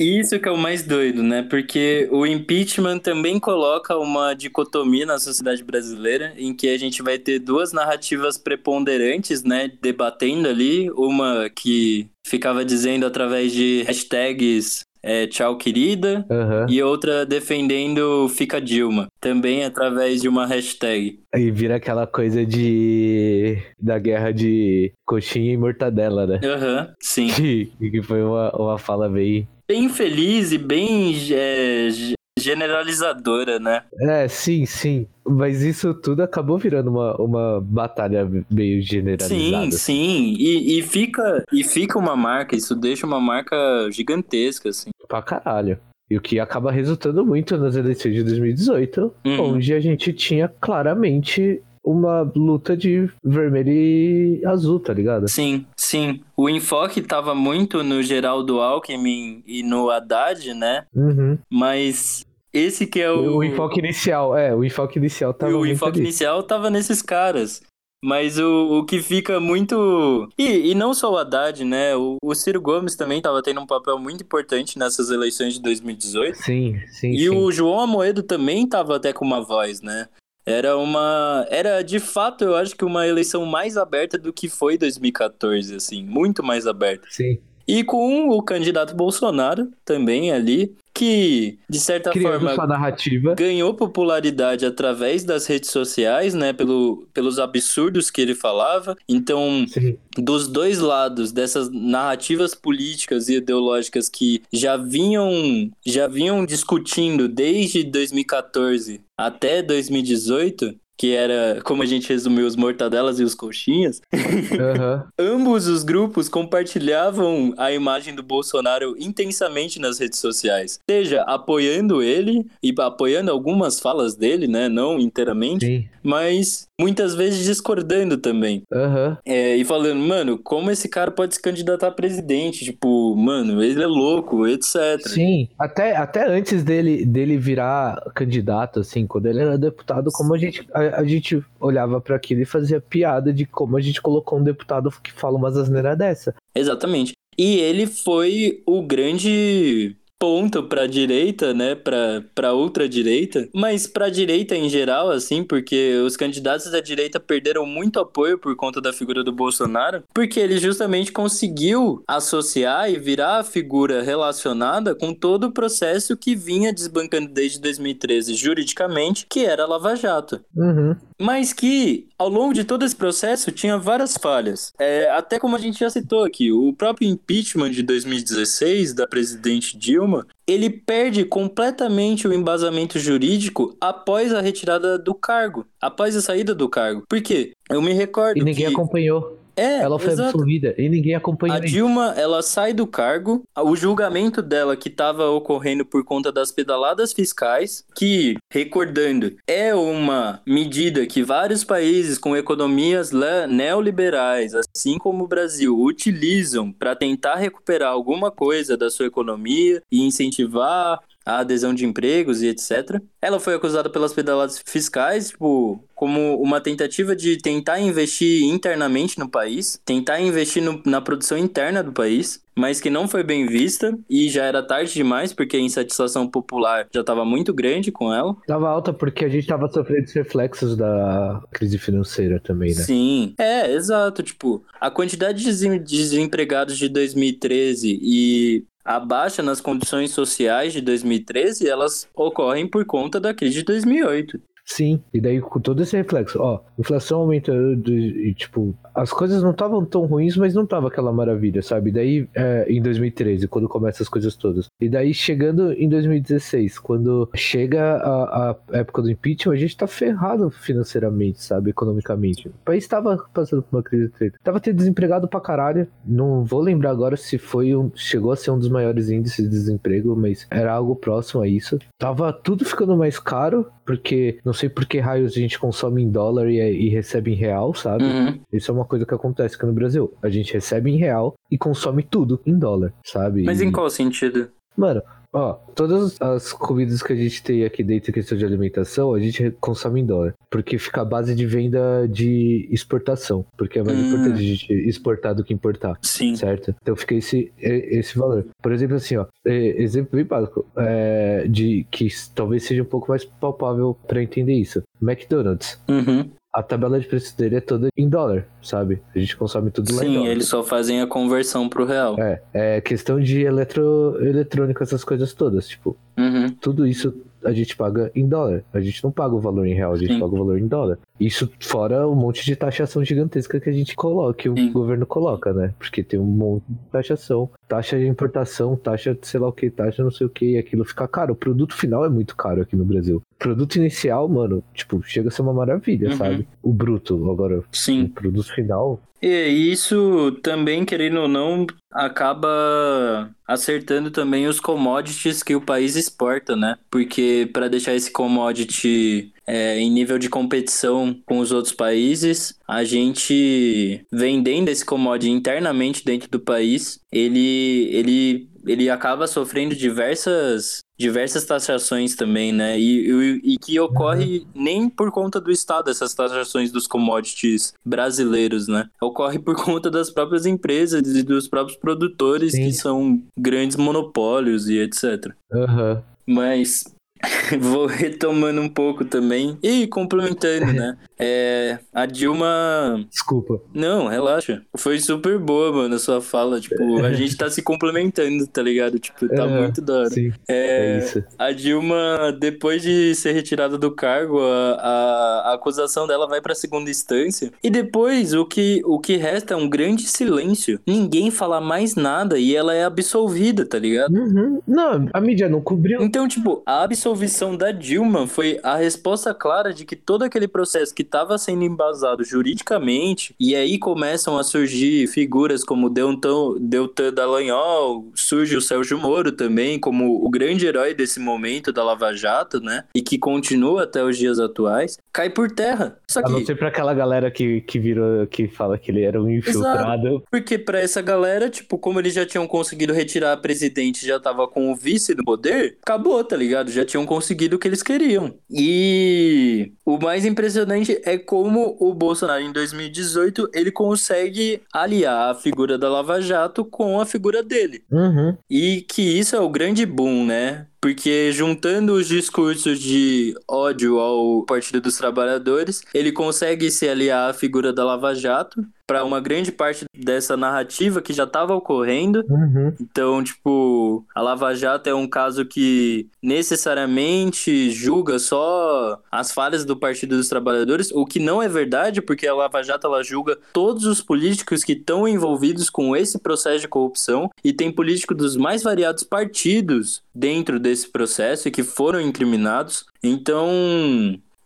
Isso que é o mais doido, né? Porque o impeachment também coloca uma dicotomia na sociedade brasileira, em que a gente vai ter duas narrativas preponderantes, né? Debatendo ali, uma que ficava dizendo através de hashtags é, tchau querida, Aham. e outra defendendo Fica Dilma, também através de uma hashtag. Aí vira aquela coisa de. da guerra de coxinha e mortadela, né? Aham, sim. [laughs] Que, que foi uma, uma fala bem. Bem feliz e bem é, ge- generalizadora, né? É, sim, sim. Mas isso tudo acabou virando uma, uma batalha meio generalizada. Sim, sim. E, e, fica, e fica uma marca, isso deixa uma marca gigantesca, assim. Pra caralho. E o que acaba resultando muito nas eleições de 2018, Uhum. onde a gente tinha claramente uma luta de vermelho e azul, tá ligado? Sim, sim. O enfoque tava muito no Geraldo Alckmin e no Haddad, né? Uhum. Mas esse que é o. O, enfoque inicial, é, o enfoque inicial tava o enfoque ali. inicial tava nesses caras. Mas o, o que fica muito. E, e não só o Haddad, né? O, o Ciro Gomes também tava tendo um papel muito importante nessas eleições de 2018. Sim, sim, E sim. o João Amoedo também tava até com uma voz, né? Era uma. Era de fato, eu acho que uma eleição mais aberta do que foi 2014, assim. Muito mais aberta. Sim. E com o candidato Bolsonaro também ali, que, de certa Criando forma, sua narrativa. ganhou popularidade através das redes sociais, né? Pelo, pelos absurdos que ele falava. Então, Sim. dos dois lados dessas narrativas políticas e ideológicas que já vinham já vinham discutindo desde 2014 até 2018, que era como a gente resumiu os mortadelas e os coxinhas, Aham. ambos os grupos compartilhavam a imagem do Bolsonaro intensamente nas redes sociais, seja apoiando ele e apoiando algumas falas dele, né, não inteiramente, Sim. mas muitas vezes discordando também. Aham. É, e falando, mano, como esse cara pode se candidatar a presidente? Tipo, mano, ele é louco, etc. Sim, até, até antes dele, dele virar candidato, assim, quando ele era deputado, como a gente, a, a gente olhava pra aquilo e fazia piada de como a gente colocou um deputado que fala umas asneiras dessa. Exatamente. E ele foi o grande ponto pra direita, né, pra, pra ultradireita, mas pra direita em geral, assim, porque os candidatos da direita perderam muito apoio por conta da figura do Bolsonaro, porque ele justamente conseguiu associar e virar a figura relacionada com todo o processo que vinha desbancando desde 2013 juridicamente, que era a Lava Jato. Uhum. Mas que, ao longo de todo esse processo, tinha várias falhas. É, até como a gente já citou aqui, o próprio impeachment de 2016 da presidente Dilma, ele perde completamente o embasamento jurídico após a retirada do cargo, após a saída do cargo. Por quê? Eu me recordo E ninguém que... acompanhou. É, Ela foi exato. absolvida e ninguém acompanhou. A. Dilma, ela sai do cargo, o julgamento dela que estava ocorrendo por conta das pedaladas fiscais, que, recordando, é uma medida que vários países com economias neoliberais, assim como o Brasil, utilizam para tentar recuperar alguma coisa da sua economia e incentivar a adesão de empregos e etc. Ela foi acusada pelas pedaladas fiscais, tipo, como uma tentativa de tentar investir internamente no país, tentar investir no- na produção interna do país, mas que não foi bem vista e já era tarde demais porque a insatisfação popular já estava muito grande com ela. Tava alta porque a gente tava sofrendo os reflexos da crise financeira também, né? Sim, é, exato. Tipo, a quantidade de desem- desempregados de 2013 e a baixa nas condições sociais de 2013, elas ocorrem por conta da crise de 2008. Sim, e daí com todo esse reflexo, ó, inflação aumentando e tipo, as coisas não estavam tão ruins, mas não tava aquela maravilha, sabe? Daí é, em 2013, quando começam as coisas todas. E daí chegando em 2016, quando chega a, a época do impeachment, a gente tá ferrado financeiramente, sabe? Economicamente. O país tava passando por uma crise treta. Tava tendo desempregado pra caralho. Não vou lembrar agora se foi um. Chegou a ser um dos maiores índices de desemprego, mas era algo próximo a isso. Tava tudo ficando mais caro porque não sei por que raios a gente consome em dólar e, e recebe em real, sabe? Uhum. Isso é uma coisa que acontece aqui no Brasil. A gente recebe em real e consome tudo em dólar, sabe? Mas E- em qual sentido? Mano, ó, todas as comidas que a gente tem aqui dentro, questão de alimentação, a gente consome em dólar. Porque fica a base de venda de exportação. Porque é mais Hum. importante a gente exportar do que importar. Sim. Certo? Então fica esse, esse valor. Por exemplo, assim, ó, exemplo bem básico, é, de que talvez seja um pouco mais palpável pra entender isso. McDonald's. Uhum. A tabela de preço dele é toda em dólar, sabe? A gente consome tudo lá em Sim, dólar. eles só fazem a conversão pro real. É, é questão de eletro, eletrônica, essas coisas todas. Tipo, Uhum. tudo isso a gente paga em dólar. A gente não paga o valor em real, a gente Sim. paga o valor em dólar. Isso fora um monte de taxação gigantesca que a gente coloca, que o Sim. governo coloca, né? Porque tem um monte de taxação, taxa de importação, taxa de sei lá o que, taxa não sei o que, e aquilo fica caro. O produto final é muito caro aqui no Brasil. O produto inicial, mano, tipo, chega a ser uma maravilha, Uhum. sabe? O bruto, agora, o Sim. produto final. E isso também, querendo ou não, acaba acertando também os commodities que o país exporta, né? Porque para deixar esse commodity é, em nível de competição com os outros países, a gente vendendo esse commodity internamente dentro do país, ele, ele, ele acaba sofrendo diversas diversas taxações também, né? E, e, e que ocorre nem por conta do Estado, essas taxações dos commodities brasileiros, né? Ocorre por [laughs] conta das próprias empresas e dos próprios produtores Sim. que são grandes monopólios e etc. Aham. Mas [laughs] vou retomando um pouco também e complementando, né? É, a Dilma. Desculpa. Não, relaxa. Foi super boa, mano, a sua fala. Tipo, a [laughs] gente tá se complementando, tá ligado? Tipo, tá É, muito da hora. Sim, é É, isso. a Dilma, depois de ser retirada do cargo, a, a- a acusação dela vai pra segunda instância. E depois o que, o que resta é um grande silêncio. Ninguém fala mais nada e ela é absolvida, tá ligado? Uhum. Não, a mídia não cobriu. Então, tipo, a absolvição da Dilma foi a resposta clara de que todo aquele processo que estava sendo embasado juridicamente, e aí começam a surgir figuras como Deltan, Deltan Dallagnol, surge o Sérgio Moro também, como o grande herói desse momento da Lava Jato, né? E que continua até os dias atuais, cai por terra. Só A não que, ser pra aquela galera que, que virou, que fala que ele era um infiltrado. porque pra essa galera, tipo, como eles já tinham conseguido retirar a presidente, já tava com o vice no poder, acabou, tá ligado? Já tinham conseguido o que eles queriam. E o mais impressionante é como o Bolsonaro em 2018 ele consegue aliar a figura da Lava Jato com a figura dele. Uhum. E que isso é o grande boom, né? Porque juntando os discursos de ódio ao Partido dos Trabalhadores, ele consegue se aliar à figura da Lava Jato para uma grande parte dessa narrativa que já estava ocorrendo. Uhum. Então, tipo, a Lava Jato é um caso que necessariamente julga só as falhas do Partido dos Trabalhadores, o que não é verdade, porque a Lava Jato ela julga todos os políticos que estão envolvidos com esse processo de corrupção e tem políticos dos mais variados partidos dentro desse processo e que foram incriminados. Então,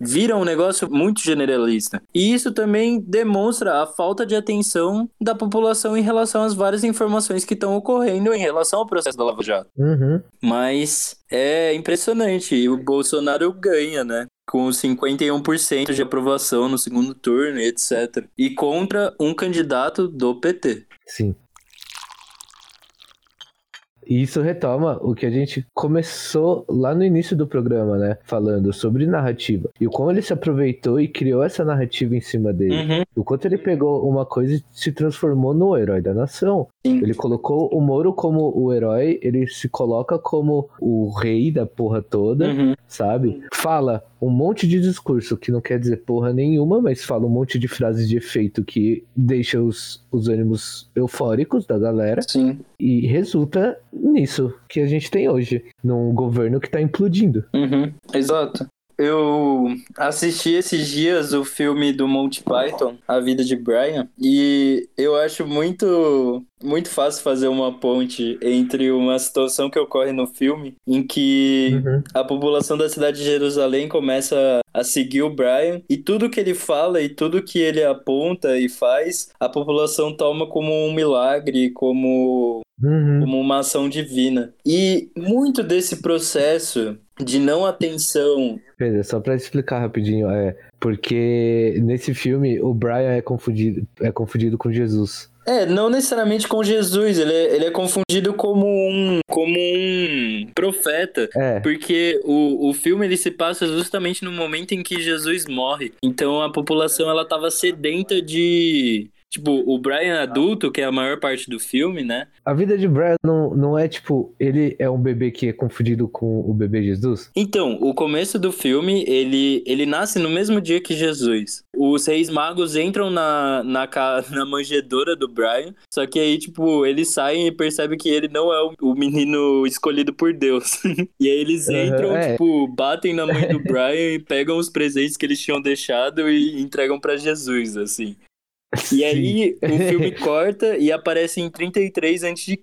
vira um negócio muito generalista. E isso também demonstra a falta de atenção da população em relação às várias informações que estão ocorrendo em relação ao processo da Lava Jato. Uhum. Mas é impressionante, e o Bolsonaro ganha, né? Com 51% de aprovação no segundo turno, e etc. E contra um candidato do PT. Sim. E isso retoma o que a gente começou lá no início do programa, né? Falando sobre narrativa. E o como ele se aproveitou e criou essa narrativa em cima dele. Uhum. O quanto ele pegou uma coisa e se transformou no herói da nação. Sim. Ele colocou o Moro como o herói, ele se coloca como o rei da porra toda, Uhum. sabe? Fala um monte de discurso que não quer dizer porra nenhuma, mas fala um monte de frases de efeito que deixa os, os ânimos eufóricos da galera Sim. e resulta nisso que a gente tem hoje, num governo que tá implodindo. Uhum, exato. Eu assisti esses dias o filme do Monty Python, A Vida de Brian, e eu acho muito muito fácil fazer uma ponte entre uma situação que ocorre no filme em que Uhum. a população da cidade de Jerusalém começa a seguir o Brian e tudo que ele fala e tudo que ele aponta e faz, a população toma como um milagre, como Uhum. como uma ação divina. E muito desse processo de não atenção. Pedro, só pra explicar rapidinho, é porque nesse filme o Brian é confundido, é confundido com Jesus. É, não necessariamente com Jesus, ele é, ele é confundido como um, como um profeta. É, Porque o, o filme ele se passa justamente no momento em que Jesus morre. Então a população ela tava sedenta de. Tipo, o Brian adulto, que é a maior parte do filme, né? a vida de Brian não, não é tipo, ele é um bebê que é confundido com o bebê Jesus? Então, o começo do filme, ele, ele nasce no mesmo dia que Jesus. Os reis magos entram na, na, ca- [laughs] na manjedoura do Brian, só que aí, tipo, eles saem e percebem que ele não é o, o menino escolhido por Deus. [laughs] e aí eles entram, é. tipo, batem na mãe do [laughs] Brian e pegam os presentes que eles tinham deixado e entregam pra Jesus, assim. E aí o filme [laughs] corta e aparece em 33 a.C.,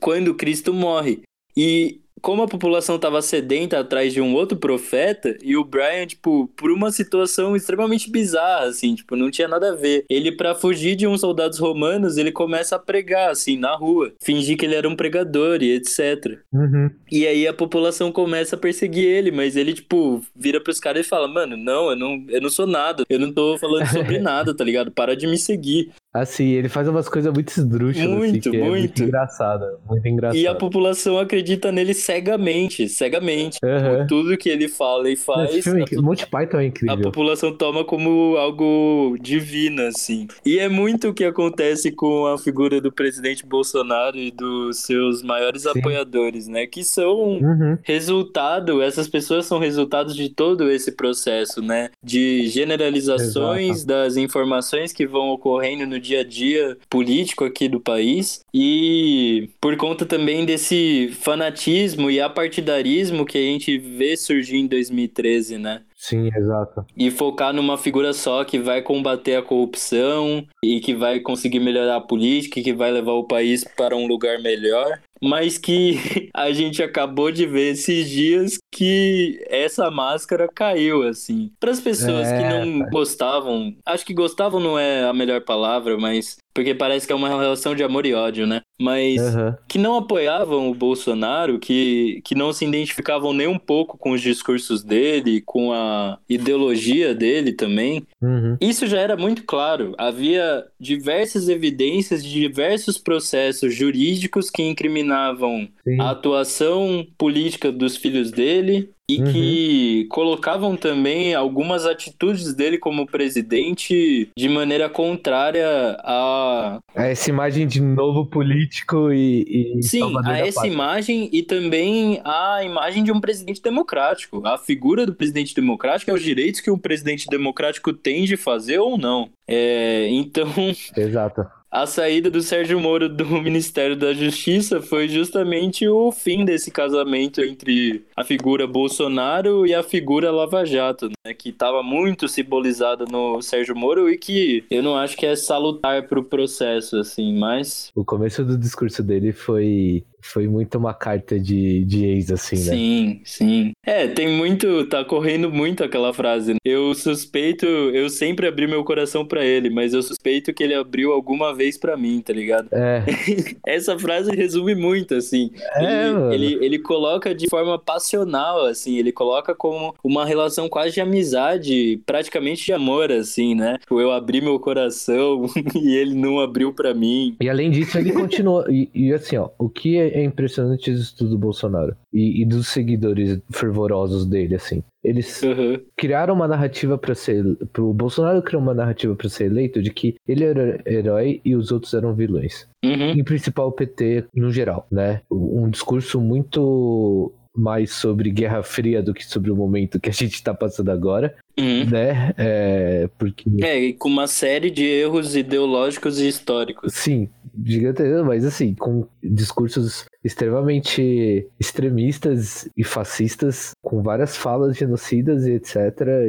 quando Cristo morre. E como a população estava sedenta atrás de um outro profeta, e o Brian, tipo, por uma situação extremamente bizarra, assim, tipo, não tinha nada a ver. Ele, pra fugir de uns soldados romanos, ele começa a pregar, assim, na rua. Fingir que ele era um pregador e etc. Uhum. E aí a população começa a perseguir ele, mas ele, tipo, vira pros caras e fala, mano, não, eu não, eu não sou nada, eu não tô falando sobre [laughs] nada, tá ligado? Para de me seguir. Assim, ele faz umas coisas muito esdrúxulas, Muito, assim, que é muito muito. engraçada, muito engraçado. E a população acredita nele cegamente, cegamente. Por tudo que ele fala e faz, Esse filme, a, po- Monty Python é a incrível. população toma como algo divino, assim. E é muito o que acontece com a figura do presidente Bolsonaro e dos seus maiores Sim. apoiadores, né? Que são Uhum. resultado, essas pessoas são resultados de todo esse processo, né? De generalizações das informações que vão ocorrendo no dia a dia político aqui do país e por conta também desse fanatismo e apartidarismo que a gente vê surgir em 2013, né? Sim, exato. e focar numa figura só que vai combater a corrupção e que vai conseguir melhorar a política e que vai levar o país para um lugar melhor. Mas que [laughs] a gente acabou de ver esses dias que essa máscara caiu, assim. Para as pessoas que É, não gostavam, acho que gostavam não é a melhor palavra, mas. Porque parece que é uma relação de amor e ódio, né? Mas Aham. que não apoiavam o Bolsonaro, que, que não se identificavam nem um pouco com os discursos dele, com a ideologia dele também. Uhum. Isso já era muito claro. Havia diversas evidências de diversos processos jurídicos que incriminavam Sim. a atuação política dos filhos dele e Uhum. que colocavam também algumas atitudes dele como presidente de maneira contrária a Essa imagem de novo político e, e Sim, salvador a essa imagem e também a imagem de um presidente democrático. A figura do presidente democrático é os direitos que um presidente democrático tem de fazer ou não. É, então, [laughs] Exato. A saída do Sérgio Moro do [laughs] Ministério da Justiça foi justamente o fim desse casamento entre a figura Bolsonaro e a figura Lava Jato, né, que estava muito simbolizada no Sérgio Moro e que eu não acho que é salutar para o processo, assim, mas O começo do discurso dele foi, foi muito uma carta de, de ex, assim, né? Sim, sim. É, tem muito, tá correndo muito aquela frase. né? Eu suspeito, eu sempre abri meu coração pra ele, mas eu suspeito que ele abriu alguma vez pra mim, tá ligado? É, [laughs] Essa frase resume muito, assim. É, ele, ele, ele coloca de forma passional, assim, ele coloca como uma relação quase de amizade, praticamente de amor, assim, né? Tipo, Eu abri meu coração [laughs] e ele não abriu pra mim. E além disso, ele continuou. E, e assim, ó, o que é impressionante disso tudo do Bolsonaro e, e dos seguidores fervorosos dele, assim. Eles Uhum. criaram uma narrativa para ser. Pro Bolsonaro criou uma narrativa para ser eleito de que ele era herói e os outros eram vilões. Uhum. Em principal o PT no geral, né? Um discurso muito mais sobre Guerra Fria do que sobre o momento que a gente tá passando agora, Uhum. né? É, porque É, e com uma série de erros ideológicos e históricos. Sim, gigantesco, mas assim, com discursos extremamente extremistas e fascistas, com várias falas genocidas e etc.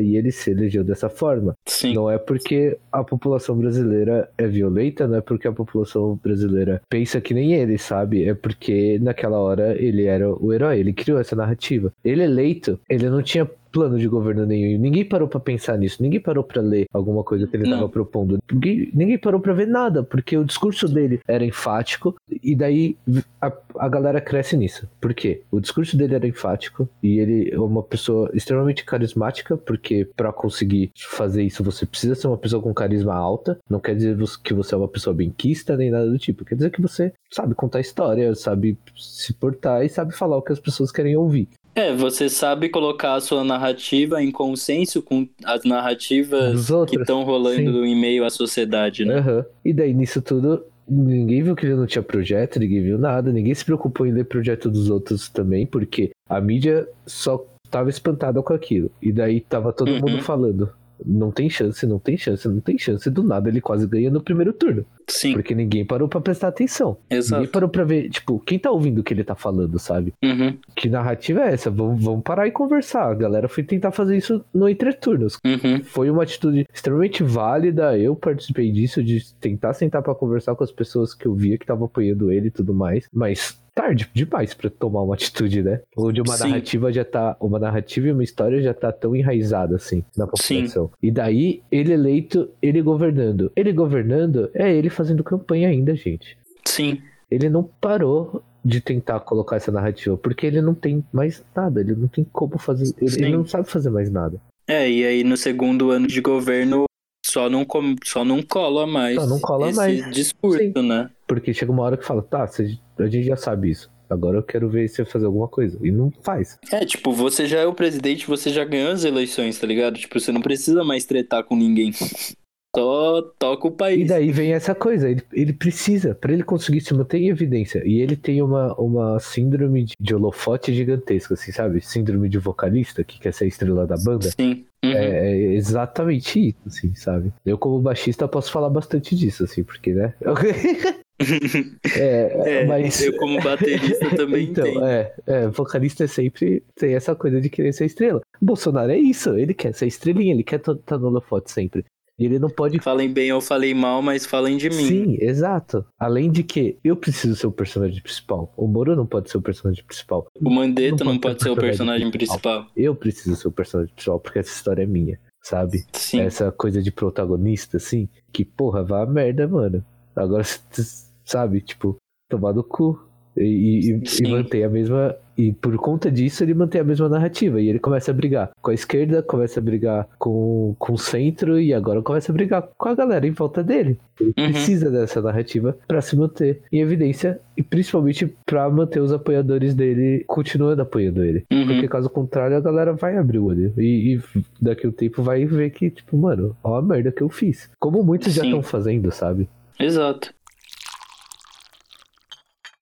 E ele se elegeu dessa forma. Sim. Não é porque a população brasileira é violenta, não é porque a população brasileira pensa que nem ele, sabe? É porque naquela hora ele era o herói, ele criou essa narrativa. Ele eleito, ele não tinha plano de governo nenhum. Ninguém parou para pensar nisso. Ninguém parou para ler alguma coisa que ele estava propondo. Ninguém, ninguém parou para ver nada, porque o discurso dele era enfático e daí a, a galera cresce nisso. Por quê? O discurso dele era enfático e ele é uma pessoa extremamente carismática, porque para conseguir fazer isso você precisa ser uma pessoa com carisma alta. Não quer dizer que você é uma pessoa benquista nem nada do tipo. Quer dizer que você sabe contar história, sabe se portar e sabe falar o que as pessoas querem ouvir. É, você sabe colocar a sua narrativa em consenso com as narrativas que estão rolando sim. em meio à sociedade, né? Uhum. E daí, nisso tudo, ninguém viu que ele não tinha projeto, ninguém viu nada, ninguém se preocupou em ler projeto dos outros também, porque a mídia só tava espantada com aquilo. E daí tava todo uhum. mundo falando não tem chance, não tem chance, não tem chance. Do nada ele quase ganha no primeiro turno. Sim. Porque ninguém parou para prestar atenção. Exato. Ninguém parou pra ver, tipo, quem tá ouvindo o que ele tá falando, sabe? Uhum. Que narrativa é essa? Vamos, vamos parar e conversar. A galera foi tentar fazer isso no entre turnos. Uhum. Foi uma atitude extremamente válida. Eu participei disso, de tentar sentar para conversar com as pessoas que eu via que estavam apoiando ele e tudo mais. Mas tarde demais para tomar uma atitude, né? Onde uma Sim. narrativa já tá, uma narrativa e uma história já tá tão enraizada assim na população. Sim. E daí ele eleito, ele governando. Ele governando é ele fazendo campanha ainda, gente. Sim. Ele não parou de tentar colocar essa narrativa, porque ele não tem mais nada, ele não tem como fazer, ele, ele não sabe fazer mais nada. É, e aí no segundo ano de governo só não, só não cola mais. Só não cola esse mais. discurso, Sim. né? Porque chega uma hora que fala, tá, a gente já sabe isso. Agora eu quero ver você fazer alguma coisa. E não faz. É, tipo, você já é o presidente, você já ganhou as eleições, tá ligado? Tipo, você não precisa mais tretar com ninguém. [laughs] Só toca o país. E daí vem essa coisa, ele, ele precisa, para ele conseguir se manter em evidência. E ele tem uma, uma síndrome de, holofote gigantesca, assim, sabe? Síndrome de vocalista, que quer ser a estrela da banda. Sim. Uhum. É, é, exatamente isso, assim, sabe? Eu, como baixista, posso falar bastante disso, assim, porque, né? [laughs] é, é, mas... Eu, como baterista, [laughs] também então, entendo. É, é, vocalista sempre tem essa coisa de querer ser estrela. Bolsonaro é isso, ele quer ser estrelinha, ele quer estar tá no holofote sempre. E ele não pode. Falem bem ou falem mal, mas falem de mim. Sim, exato. Além de que eu preciso ser o personagem principal. O Moro não pode ser o personagem principal. O Mandetta não, não pode, ser o personagem principal. principal. Eu preciso ser o personagem principal, porque essa história é minha, sabe? Sim. Essa coisa de protagonista, assim, que porra, vá a merda, mano. Agora, [laughs] sabe, tipo, tomar no cu. E, e, e mantém a mesma e por conta disso ele mantém a mesma narrativa. E ele começa a brigar com a esquerda, começa a brigar com, com o centro e agora começa a brigar com a galera em volta dele. Ele uhum. precisa dessa narrativa para se manter em evidência e principalmente para manter os apoiadores dele continuando apoiando ele. Uhum. Porque caso contrário a galera vai abrir o olho e, e daqui a um tempo vai ver que, tipo, mano, ó a merda que eu fiz. Como muitos Sim. já estão fazendo, sabe? Exato.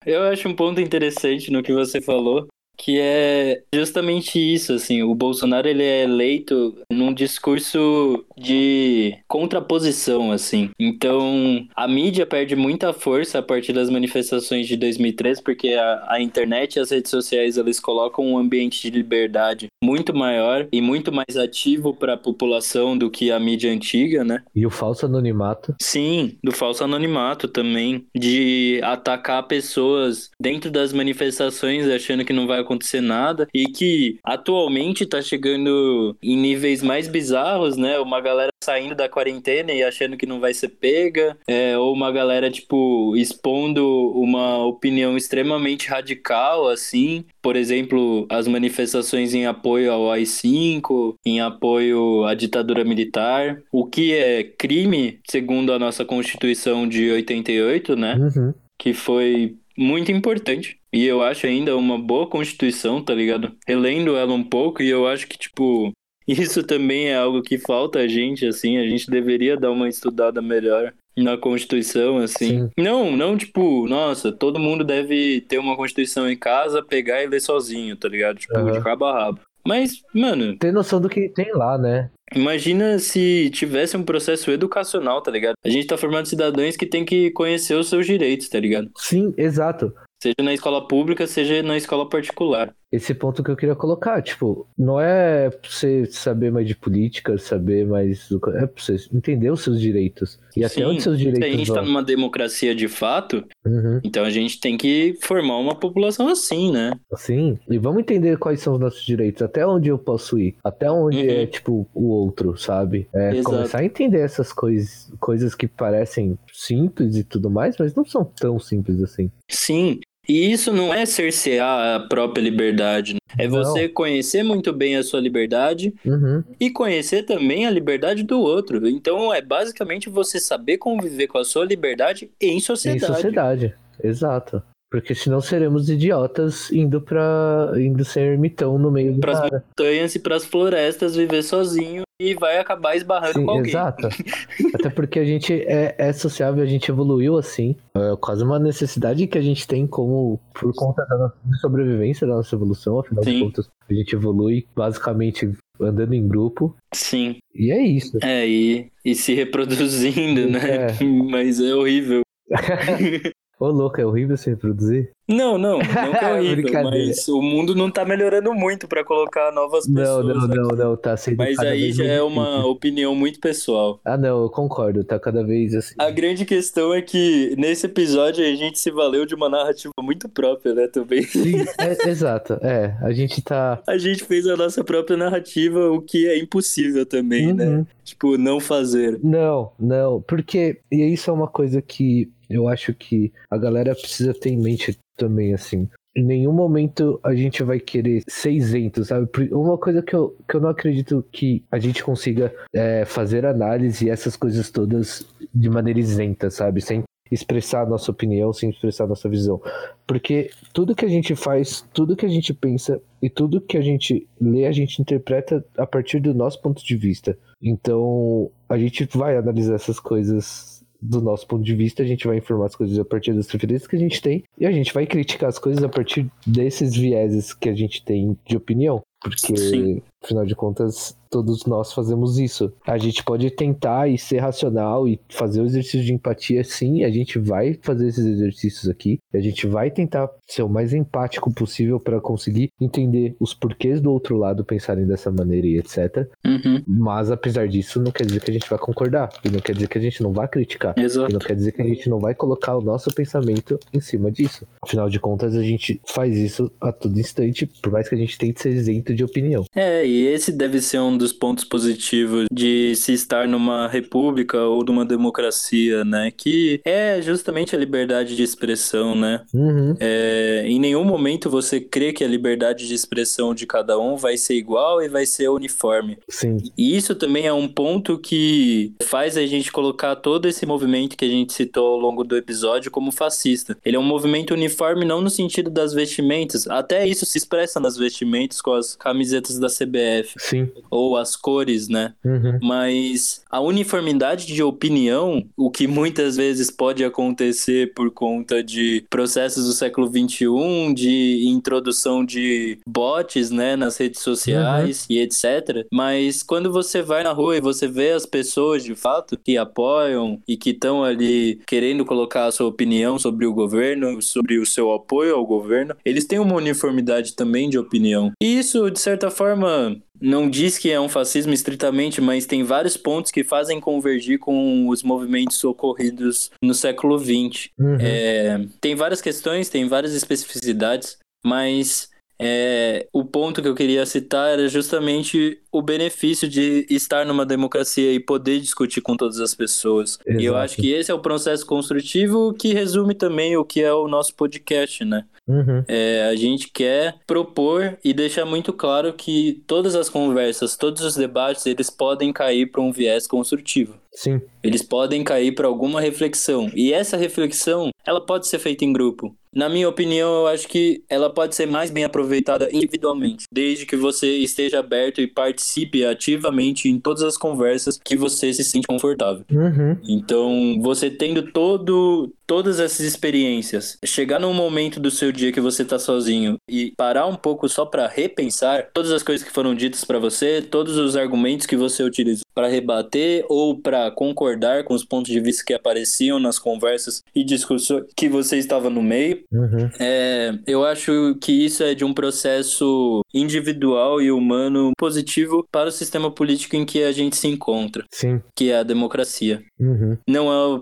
Eu acho um ponto interessante no que você falou, que é justamente isso, assim, o Bolsonaro ele é eleito num discurso de contraposição, assim. Então, a mídia perde muita força a partir das manifestações de 2013, porque a, a internet e as redes sociais, eles colocam um ambiente de liberdade muito maior e muito mais ativo para a população do que a mídia antiga, né? E o falso anonimato? Sim, do falso anonimato também, de atacar pessoas dentro das manifestações achando que não vai acontecer nada e que atualmente tá chegando em níveis mais bizarros, né? Uma galera saindo da quarentena e achando que não vai ser pega, é, ou uma galera, tipo, expondo uma opinião extremamente radical, assim. Por exemplo, as manifestações em apoio ao AI-5, em apoio à ditadura militar, o que é crime, segundo a nossa Constituição de 88, né? Uhum. Que foi muito importante. E eu acho ainda uma boa constituição, tá ligado? Relendo ela um pouco e eu acho que, tipo, [laughs] isso também é algo que falta a gente, assim, a gente deveria dar uma estudada melhor na Constituição, assim. Sim. Não, não tipo, nossa, todo mundo deve ter uma Constituição em casa, pegar e ler sozinho, tá ligado? Tipo, uhum. de cabo a rabo. Mas, mano. Tem noção do que tem lá, né? Imagina se tivesse um processo educacional, tá ligado? A gente tá formando cidadãos que tem que conhecer os seus direitos, tá ligado? Sim, exato. Seja na escola pública, seja na escola particular. esse ponto que eu queria colocar. Tipo, não é pra você saber mais de política, saber mais. Do... É pra você entender os seus direitos. E até Sim, onde seus direitos. Se a gente vão. tá numa democracia de fato, Uhum. então a gente tem que formar uma população assim, né? Sim, e vamos entender quais são os nossos direitos, até onde eu posso ir, até onde Uhum. é, tipo, o outro, sabe? É, Exato. começar a entender essas coisas, coisas que parecem simples e tudo mais, mas não são tão simples assim. Sim. E isso não é cercear a própria liberdade. né? É Não. você conhecer muito bem a sua liberdade Uhum, e conhecer também a liberdade do outro. Então é basicamente você saber conviver com a sua liberdade em em sociedade. sociedade, exato. Porque senão seremos idiotas indo pra. indo ser ermitão no meio do Pras nada. montanhas e pras florestas viver sozinho e vai acabar esbarrando Sim, com alguém. exato. [laughs] Até porque a gente é, é sociável, a gente evoluiu assim. É quase uma necessidade que a gente tem como por conta da nossa sobrevivência da nossa evolução, afinal de Sim. contas, a gente evolui basicamente andando em grupo. Sim. E é isso. É, e, e se reproduzindo, né? É. [laughs] Mas é horrível. [laughs] Ô, louco, é horrível se reproduzir? Não, não, [laughs] não que é horrível, mas o mundo não tá melhorando muito pra colocar novas Não, pessoas. não, não, aqui. não, tá sendo Mas aí já é uma opinião muito pessoal. Ah, não, eu concordo, tá cada vez assim. A grande questão é que nesse episódio a gente se valeu de uma narrativa muito própria, né, também. Sim, [laughs] é, exato. É, a gente tá. A gente fez a nossa própria narrativa, o que é impossível também, né? Uhum. Tipo, não fazer. Não, não, porque e isso é uma coisa que eu acho que a galera precisa ter em mente também, assim. Em nenhum momento a gente vai querer ser isento, sabe? Uma coisa que eu, que eu não acredito que a gente consiga é, fazer análise e essas coisas todas de maneira isenta, sabe? Sem expressar nossa opinião, sem expressar a nossa visão. Porque tudo que a gente faz, tudo que a gente pensa e tudo que a gente lê, a gente interpreta a partir do nosso ponto de vista. Então, a gente vai analisar essas coisas do nosso ponto de vista, a gente vai informar as coisas a partir das referências que a gente tem e a gente vai criticar as coisas a partir desses vieses que a gente tem de opinião. Porque, Sim. afinal de contas, todos nós fazemos isso. A gente pode tentar e ser racional e fazer o exercício de empatia, sim, a gente vai fazer esses exercícios aqui. A gente vai tentar ser o mais empático possível para conseguir entender os porquês do outro lado pensarem dessa maneira e etc. Uhum, Mas apesar disso, não quer dizer que a gente vai concordar. E não quer dizer que a gente não vai criticar. E exato. não quer dizer que a gente não vai colocar o nosso pensamento em cima disso. Afinal de contas, a gente faz isso a todo instante, por mais que a gente tente ser isento de opinião. É, e esse deve ser um dos pontos positivos de se estar numa república ou numa democracia, né? Que é justamente a liberdade de expressão, né? Uhum. É, em nenhum momento você crê que a liberdade de expressão de cada um vai ser igual e vai ser uniforme. Sim. E isso também é um ponto que faz a gente colocar todo esse movimento que a gente citou ao longo do episódio como fascista. Ele é um movimento uniforme não no sentido das vestimentas, até isso se expressa nas vestimentas com as camisetas da CBF Sim. ou as cores, né? Uhum. Mas a uniformidade de opinião, o que muitas vezes pode acontecer por conta de processos do século XXI, de introdução de bots, né, nas redes sociais e etc. Mas quando você vai na rua e você vê as pessoas de fato que apoiam e que estão ali querendo colocar a sua opinião sobre o governo, sobre o seu apoio ao governo, eles têm uma uniformidade também de opinião. E isso, de certa forma, não diz que é um fascismo estritamente, mas tem vários pontos que fazem convergir com os movimentos ocorridos no século XX. Uhum. É, tem várias questões, tem várias especificidades, mas é, o ponto que eu queria citar era justamente o benefício de estar numa democracia e poder discutir com todas as pessoas. E eu Exato. acho que esse é o processo construtivo que resume também o que é o nosso podcast, né? Uhum. É, a gente quer propor e deixar muito claro que todas as conversas, todos os debates, eles podem cair para um viés construtivo. Sim. Eles podem cair para alguma reflexão. E essa reflexão, ela pode ser feita em grupo. Na minha opinião, eu acho que ela pode ser mais bem aproveitada individualmente, desde que você esteja aberto e participe ativamente em todas as conversas que você se sente confortável. Uhum. Então, você tendo todo todas essas experiências, chegar num momento do seu dia que você tá sozinho e parar um pouco só para repensar todas as coisas que foram ditas para você, todos os argumentos que você utilizou para rebater ou para concordar com os pontos de vista que apareciam nas conversas e discussões que você estava no meio. Uhum. É, eu acho que isso é de um processo individual e humano positivo para o sistema político em que a gente se encontra, Sim. que é a democracia. Uhum. Não é,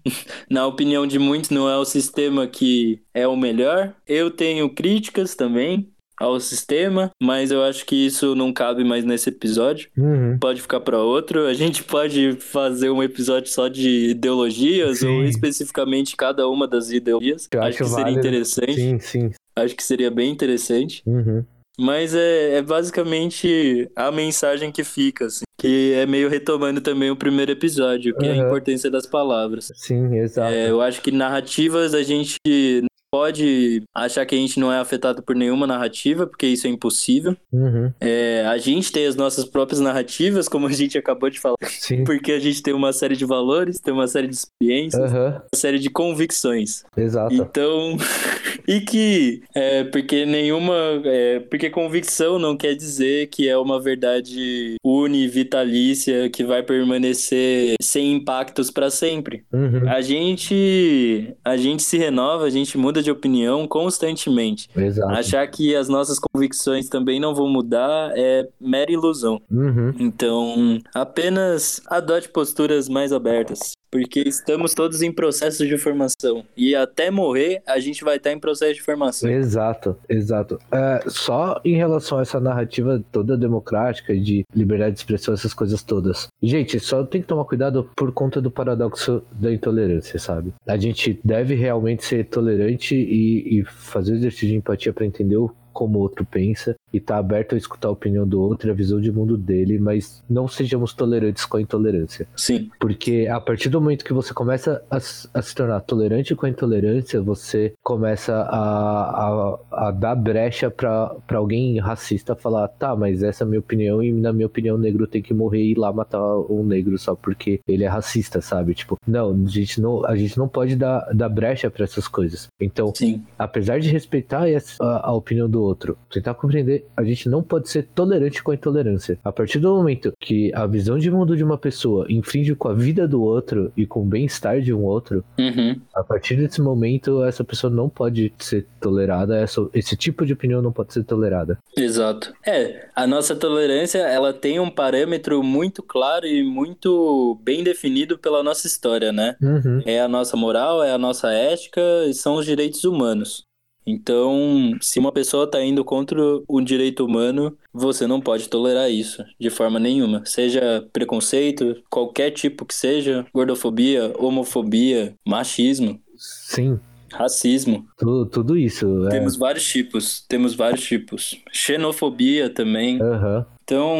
[laughs] na opinião de muitos, não é o sistema que é o melhor. Eu tenho críticas também ao sistema, mas eu acho que isso não cabe mais nesse episódio. Uhum. Pode ficar para outro. A gente pode fazer um episódio só de ideologias Sim. ou especificamente cada uma das ideologias. Eu acho, acho que seria interessante. Sim, sim. Acho que seria bem interessante. Uhum. Mas é, é basicamente a mensagem que fica, assim, que é meio retomando também o primeiro episódio, que é a Uhum. importância das palavras. Sim, exato. É, eu acho que narrativas a gente pode achar que a gente não é afetado por nenhuma narrativa, porque isso é impossível. Uhum. É, a gente tem as nossas próprias narrativas, como a gente acabou de falar, Sim. porque a gente tem uma série de valores, tem uma série de experiências, Aham. uma série de convicções. Exato. Então, [laughs] e que é porque nenhuma, é, porque convicção não quer dizer que é uma verdade univitalícia que vai permanecer sem impactos para sempre. Uhum. A gente, a gente se renova, a gente muda de opinião constantemente. Exato. Achar que as nossas convicções também não vão mudar é mera ilusão. Uhum. Então, apenas adote posturas mais abertas, porque estamos todos em processo de formação e até morrer a gente vai estar em processo de formação. Exato, exato. É, só em relação a essa narrativa toda democrática de liberdade de expressão, essas coisas todas. Gente, só tem que tomar cuidado por conta do paradoxo da intolerância, sabe? A gente deve realmente ser tolerante e, e fazer o exercício de empatia para entender o como o outro pensa e tá aberto a escutar a opinião do outro e a visão de mundo dele, mas não sejamos tolerantes com a intolerância. Sim, Porque a partir do momento que você começa a, a se tornar tolerante com a intolerância, você começa a, a, a dar brecha pra pra alguém racista falar: tá, mas essa é a minha opinião, e na minha opinião, o negro tem que morrer e ir lá matar um negro só porque ele é racista, sabe? Tipo, não, a gente não, a gente não pode dar, dar brecha pra essas coisas. Então, sim, apesar de respeitar essa- a, a opinião do outro, tentar compreender, a gente não pode ser tolerante com a intolerância. A partir do momento que a visão de mundo de uma pessoa infringe com a vida do outro e com o bem-estar de um outro, Uhum. a partir desse momento essa pessoa não pode ser tolerada, essa, esse tipo de opinião não pode ser tolerada. exato. É, a nossa tolerância, ela tem um parâmetro muito claro e muito bem definido pela nossa história, né? Uhum. É a nossa moral, é a nossa ética e são os direitos humanos. Então, se uma pessoa está indo contra o direito humano, você não pode tolerar isso de forma nenhuma. Seja preconceito, qualquer tipo que seja, gordofobia, homofobia, machismo, Sim, racismo. tu- tudo isso. É. Temos vários tipos, temos vários tipos. Xenofobia também. Aham. Então,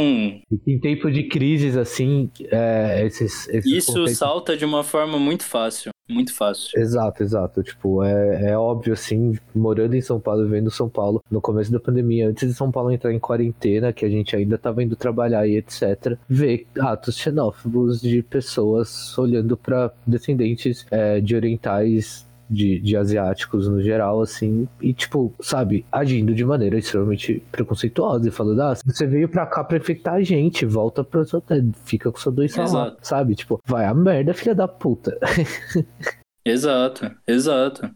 em tempo de crises, assim, é, esses, esses isso conceitos- salta de uma forma muito fácil, muito fácil. Exato, exato. Tipo, é, é óbvio, assim, morando em São Paulo, vivendo São Paulo, no começo da pandemia, antes de São Paulo entrar em quarentena, que a gente ainda tava indo trabalhar e etc., ver atos xenófobos de pessoas olhando para descendentes é, de orientais. De, de asiáticos no geral, assim, e tipo, sabe, agindo de maneira extremamente preconceituosa e falando, ah, você veio pra cá pra infectar a gente, volta pra sua terra, fica com sua doença lá, Exato. sabe? Tipo, vai a merda, filha da puta. [laughs] Exato, exato.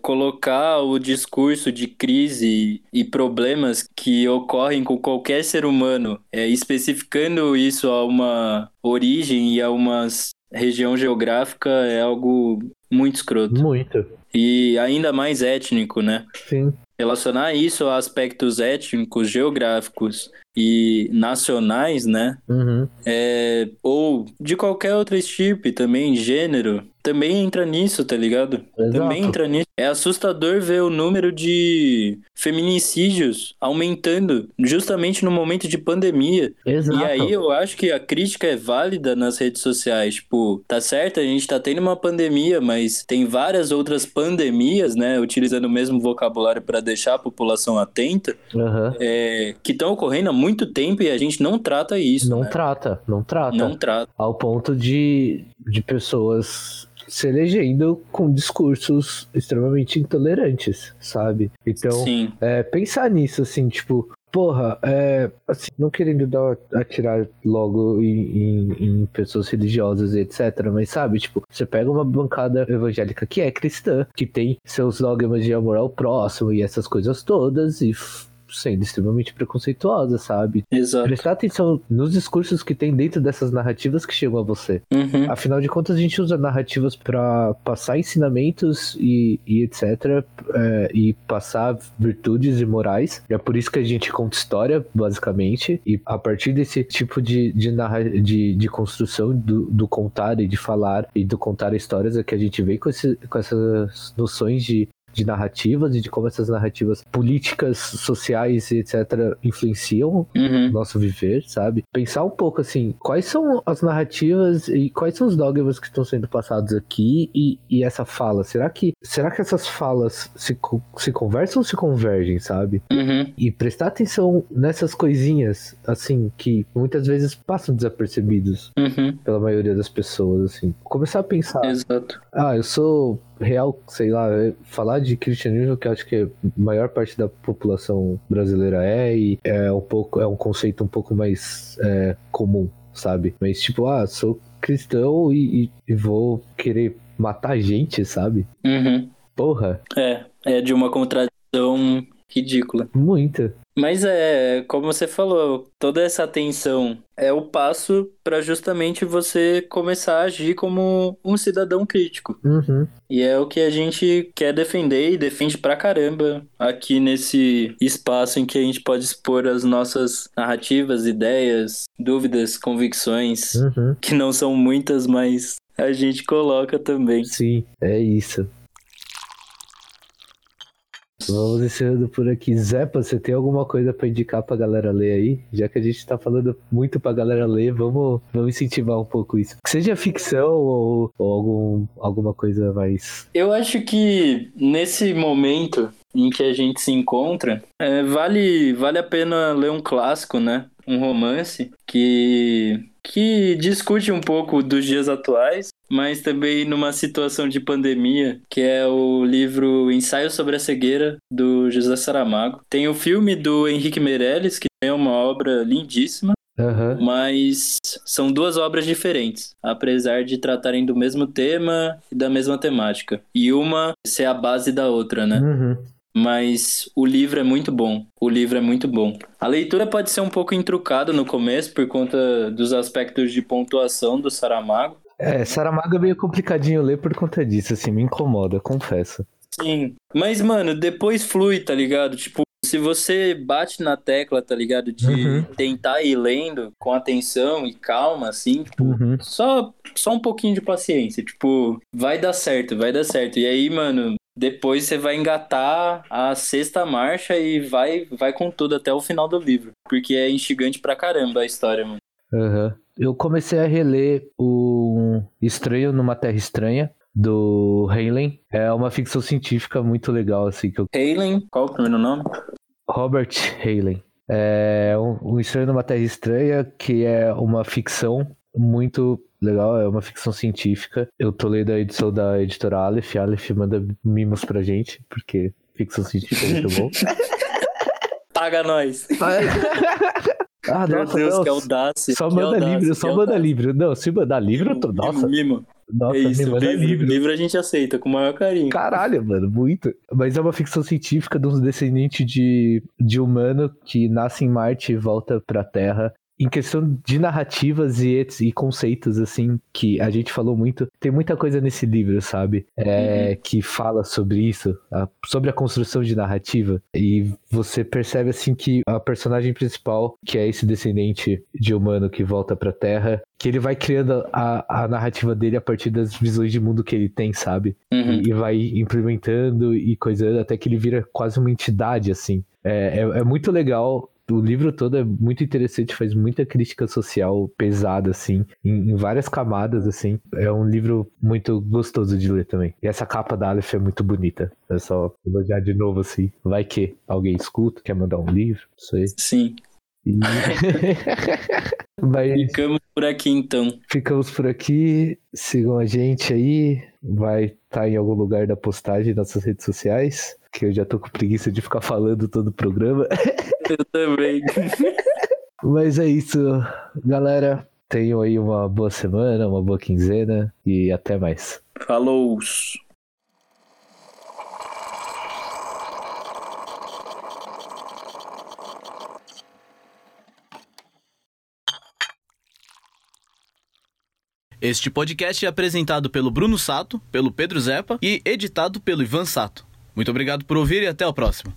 Colocar o discurso de crise e problemas que ocorrem com qualquer ser humano, é, especificando isso a uma origem e a uma s- região geográfica, é algo muito escroto. Muito. E ainda mais étnico, né? Sim. Relacionar isso a aspectos étnicos, geográficos e nacionais, né? Uhum. É, ou de qualquer outra estirpe também, gênero, também entra nisso, tá ligado? Exato. Também entra nisso. É assustador ver o número de feminicídios aumentando justamente no momento de pandemia. Exato. E aí eu acho que a crítica é válida nas redes sociais. Tipo, tá certo, a gente tá tendo uma pandemia, mas tem várias outras pandemias, né? Utilizando o mesmo vocabulário para deixar a população atenta, Aham. é, que estão ocorrendo há muito tempo e a gente não trata isso. Não né? trata, não trata. Não trata. Ao ponto de, de pessoas se elegendo com discursos extremamente intolerantes, sabe? Então, é, pensar nisso, assim, tipo, porra, é, assim, não querendo dar, atirar logo em, em, em pessoas religiosas e etc, mas sabe, tipo, você pega uma bancada evangélica que é cristã, que tem seus dogmas de amor ao próximo e essas coisas todas, e sendo extremamente preconceituosa, sabe? Exato. Prestar atenção nos discursos que tem dentro dessas narrativas que chegam a você. Uhum. Afinal de contas, a gente usa narrativas para passar ensinamentos e, e etc. é, e passar virtudes e morais. É por isso que a gente conta história, basicamente. E a partir desse tipo de, de, narra de, de construção do, do contar e de falar e do contar histórias é que a gente vem com, esse, com essas noções de de narrativas e de como essas narrativas políticas, sociais e etc. influenciam Uhum. nosso viver, sabe? Pensar um pouco assim, quais são as narrativas e quais são os dogmas que estão sendo passados aqui e, e essa fala. Será que será que essas falas se, se conversam ou se convergem, sabe? Uhum. E prestar atenção nessas coisinhas, assim, que muitas vezes passam desapercebidos Uhum. pela maioria das pessoas, assim. Começar a pensar, Exato. ah, eu sou real, sei lá, é, falar de cristianismo que eu acho que a maior parte da população brasileira é e é um pouco é um conceito um pouco mais é, comum, sabe? Mas tipo, ah, sou cristão e, e- e vou querer matar gente, sabe? Uhum. Porra, É, é de uma contradição ridícula. muita. Mas é, como você falou, toda essa atenção é o passo para justamente você começar a agir como um cidadão crítico. Uhum. E é o que a gente quer defender e defende pra caramba aqui nesse espaço em que a gente pode expor as nossas narrativas, ideias, dúvidas, convicções, Uhum. que não são muitas, mas a gente coloca também. Sim, é isso. Vamos encerrando por aqui. Zepa, você tem alguma coisa pra indicar pra galera ler aí? Já que a gente tá falando muito pra galera ler, vamos, vamos incentivar um pouco isso. Que seja ficção ou, ou algum, alguma coisa mais. Eu acho que nesse momento em que a gente se encontra, é, vale, vale a pena ler um clássico, né? Um romance que, que discute um pouco dos dias atuais, mas também numa situação de pandemia, que é o livro Ensaio sobre a Cegueira, do José Saramago. Tem o filme do Henrique Meirelles, que é uma obra lindíssima, Aham. mas são duas obras diferentes, apesar de tratarem do mesmo tema e da mesma temática. E uma ser a base da outra, né? Uhum. Mas o livro é muito bom. O livro é muito bom. A leitura pode ser um pouco intrucada no começo por conta dos aspectos de pontuação do Saramago. É, Saramago é meio complicadinho ler por conta disso, assim, me incomoda, confesso. Sim. Mas, mano, depois flui, tá ligado? Tipo, se você bate na tecla, tá ligado? De Uhum. tentar ir lendo com atenção e calma, assim, tipo, Uhum. Só, só um pouquinho de paciência. Tipo, vai dar certo, vai dar certo. E aí, mano, depois você vai engatar a sexta marcha e vai, vai com tudo até o final do livro. Porque é instigante pra caramba a história, mano. Aham. Eu comecei a reler o Estranho numa Terra Estranha, do Heinlein. É uma ficção científica muito legal, assim, que eu Halen, qual o primeiro nome? Robert Heinlein. É um, um Estranho numa Terra Estranha, que é uma ficção muito legal, é uma ficção científica. Eu tô lendo a edição da editora Aleph. A Aleph manda mimos pra gente, porque ficção científica é muito bom. [laughs] Paga nós. [laughs] ah, Meu nossa, Deus, não, que audácia. Só que manda audácia, livro, só manda audácia. livro. Não, se mandar livro, eu tô. Nossa, Mimo. nossa, é isso, manda livro, livro. livro a gente aceita com o maior carinho. Caralho, mano, muito. Mas é uma ficção científica de um descendente de, de humano que nasce em Marte e volta pra Terra. Em questão de narrativas e, e conceitos, assim, que a gente falou muito, tem muita coisa nesse livro, sabe? É, Que fala sobre isso, a- sobre a construção de narrativa. E você percebe, assim, que a personagem principal, que é esse descendente de humano que volta pra Terra, que ele vai criando a, a narrativa dele a partir das visões de mundo que ele tem, sabe? Uhum. e, e vai implementando e coisando até que ele vira quase uma entidade, assim. É, é, é muito legal. O livro todo é muito interessante, faz muita crítica social pesada, assim, em, em várias camadas, assim. É um livro muito gostoso de ler também. E essa capa da Aleph é muito bonita. É só elogiar de novo, assim. Vai que alguém escuta, quer mandar um livro, não sei. Sim. E... [laughs] Mas... Ficamos por aqui então. Ficamos por aqui. Sigam a gente aí. Vai estar tá em algum lugar da postagem nas nossas redes sociais. Que eu já tô com preguiça de ficar falando todo o programa. [laughs] Eu também. Mas é isso, galera. Tenham aí uma boa semana, uma boa quinzena e até mais. Falou! Este podcast é apresentado pelo Bruno Sato, pelo Pedro Zepa e editado pelo Ivan Sato. Muito obrigado por ouvir e até o próximo.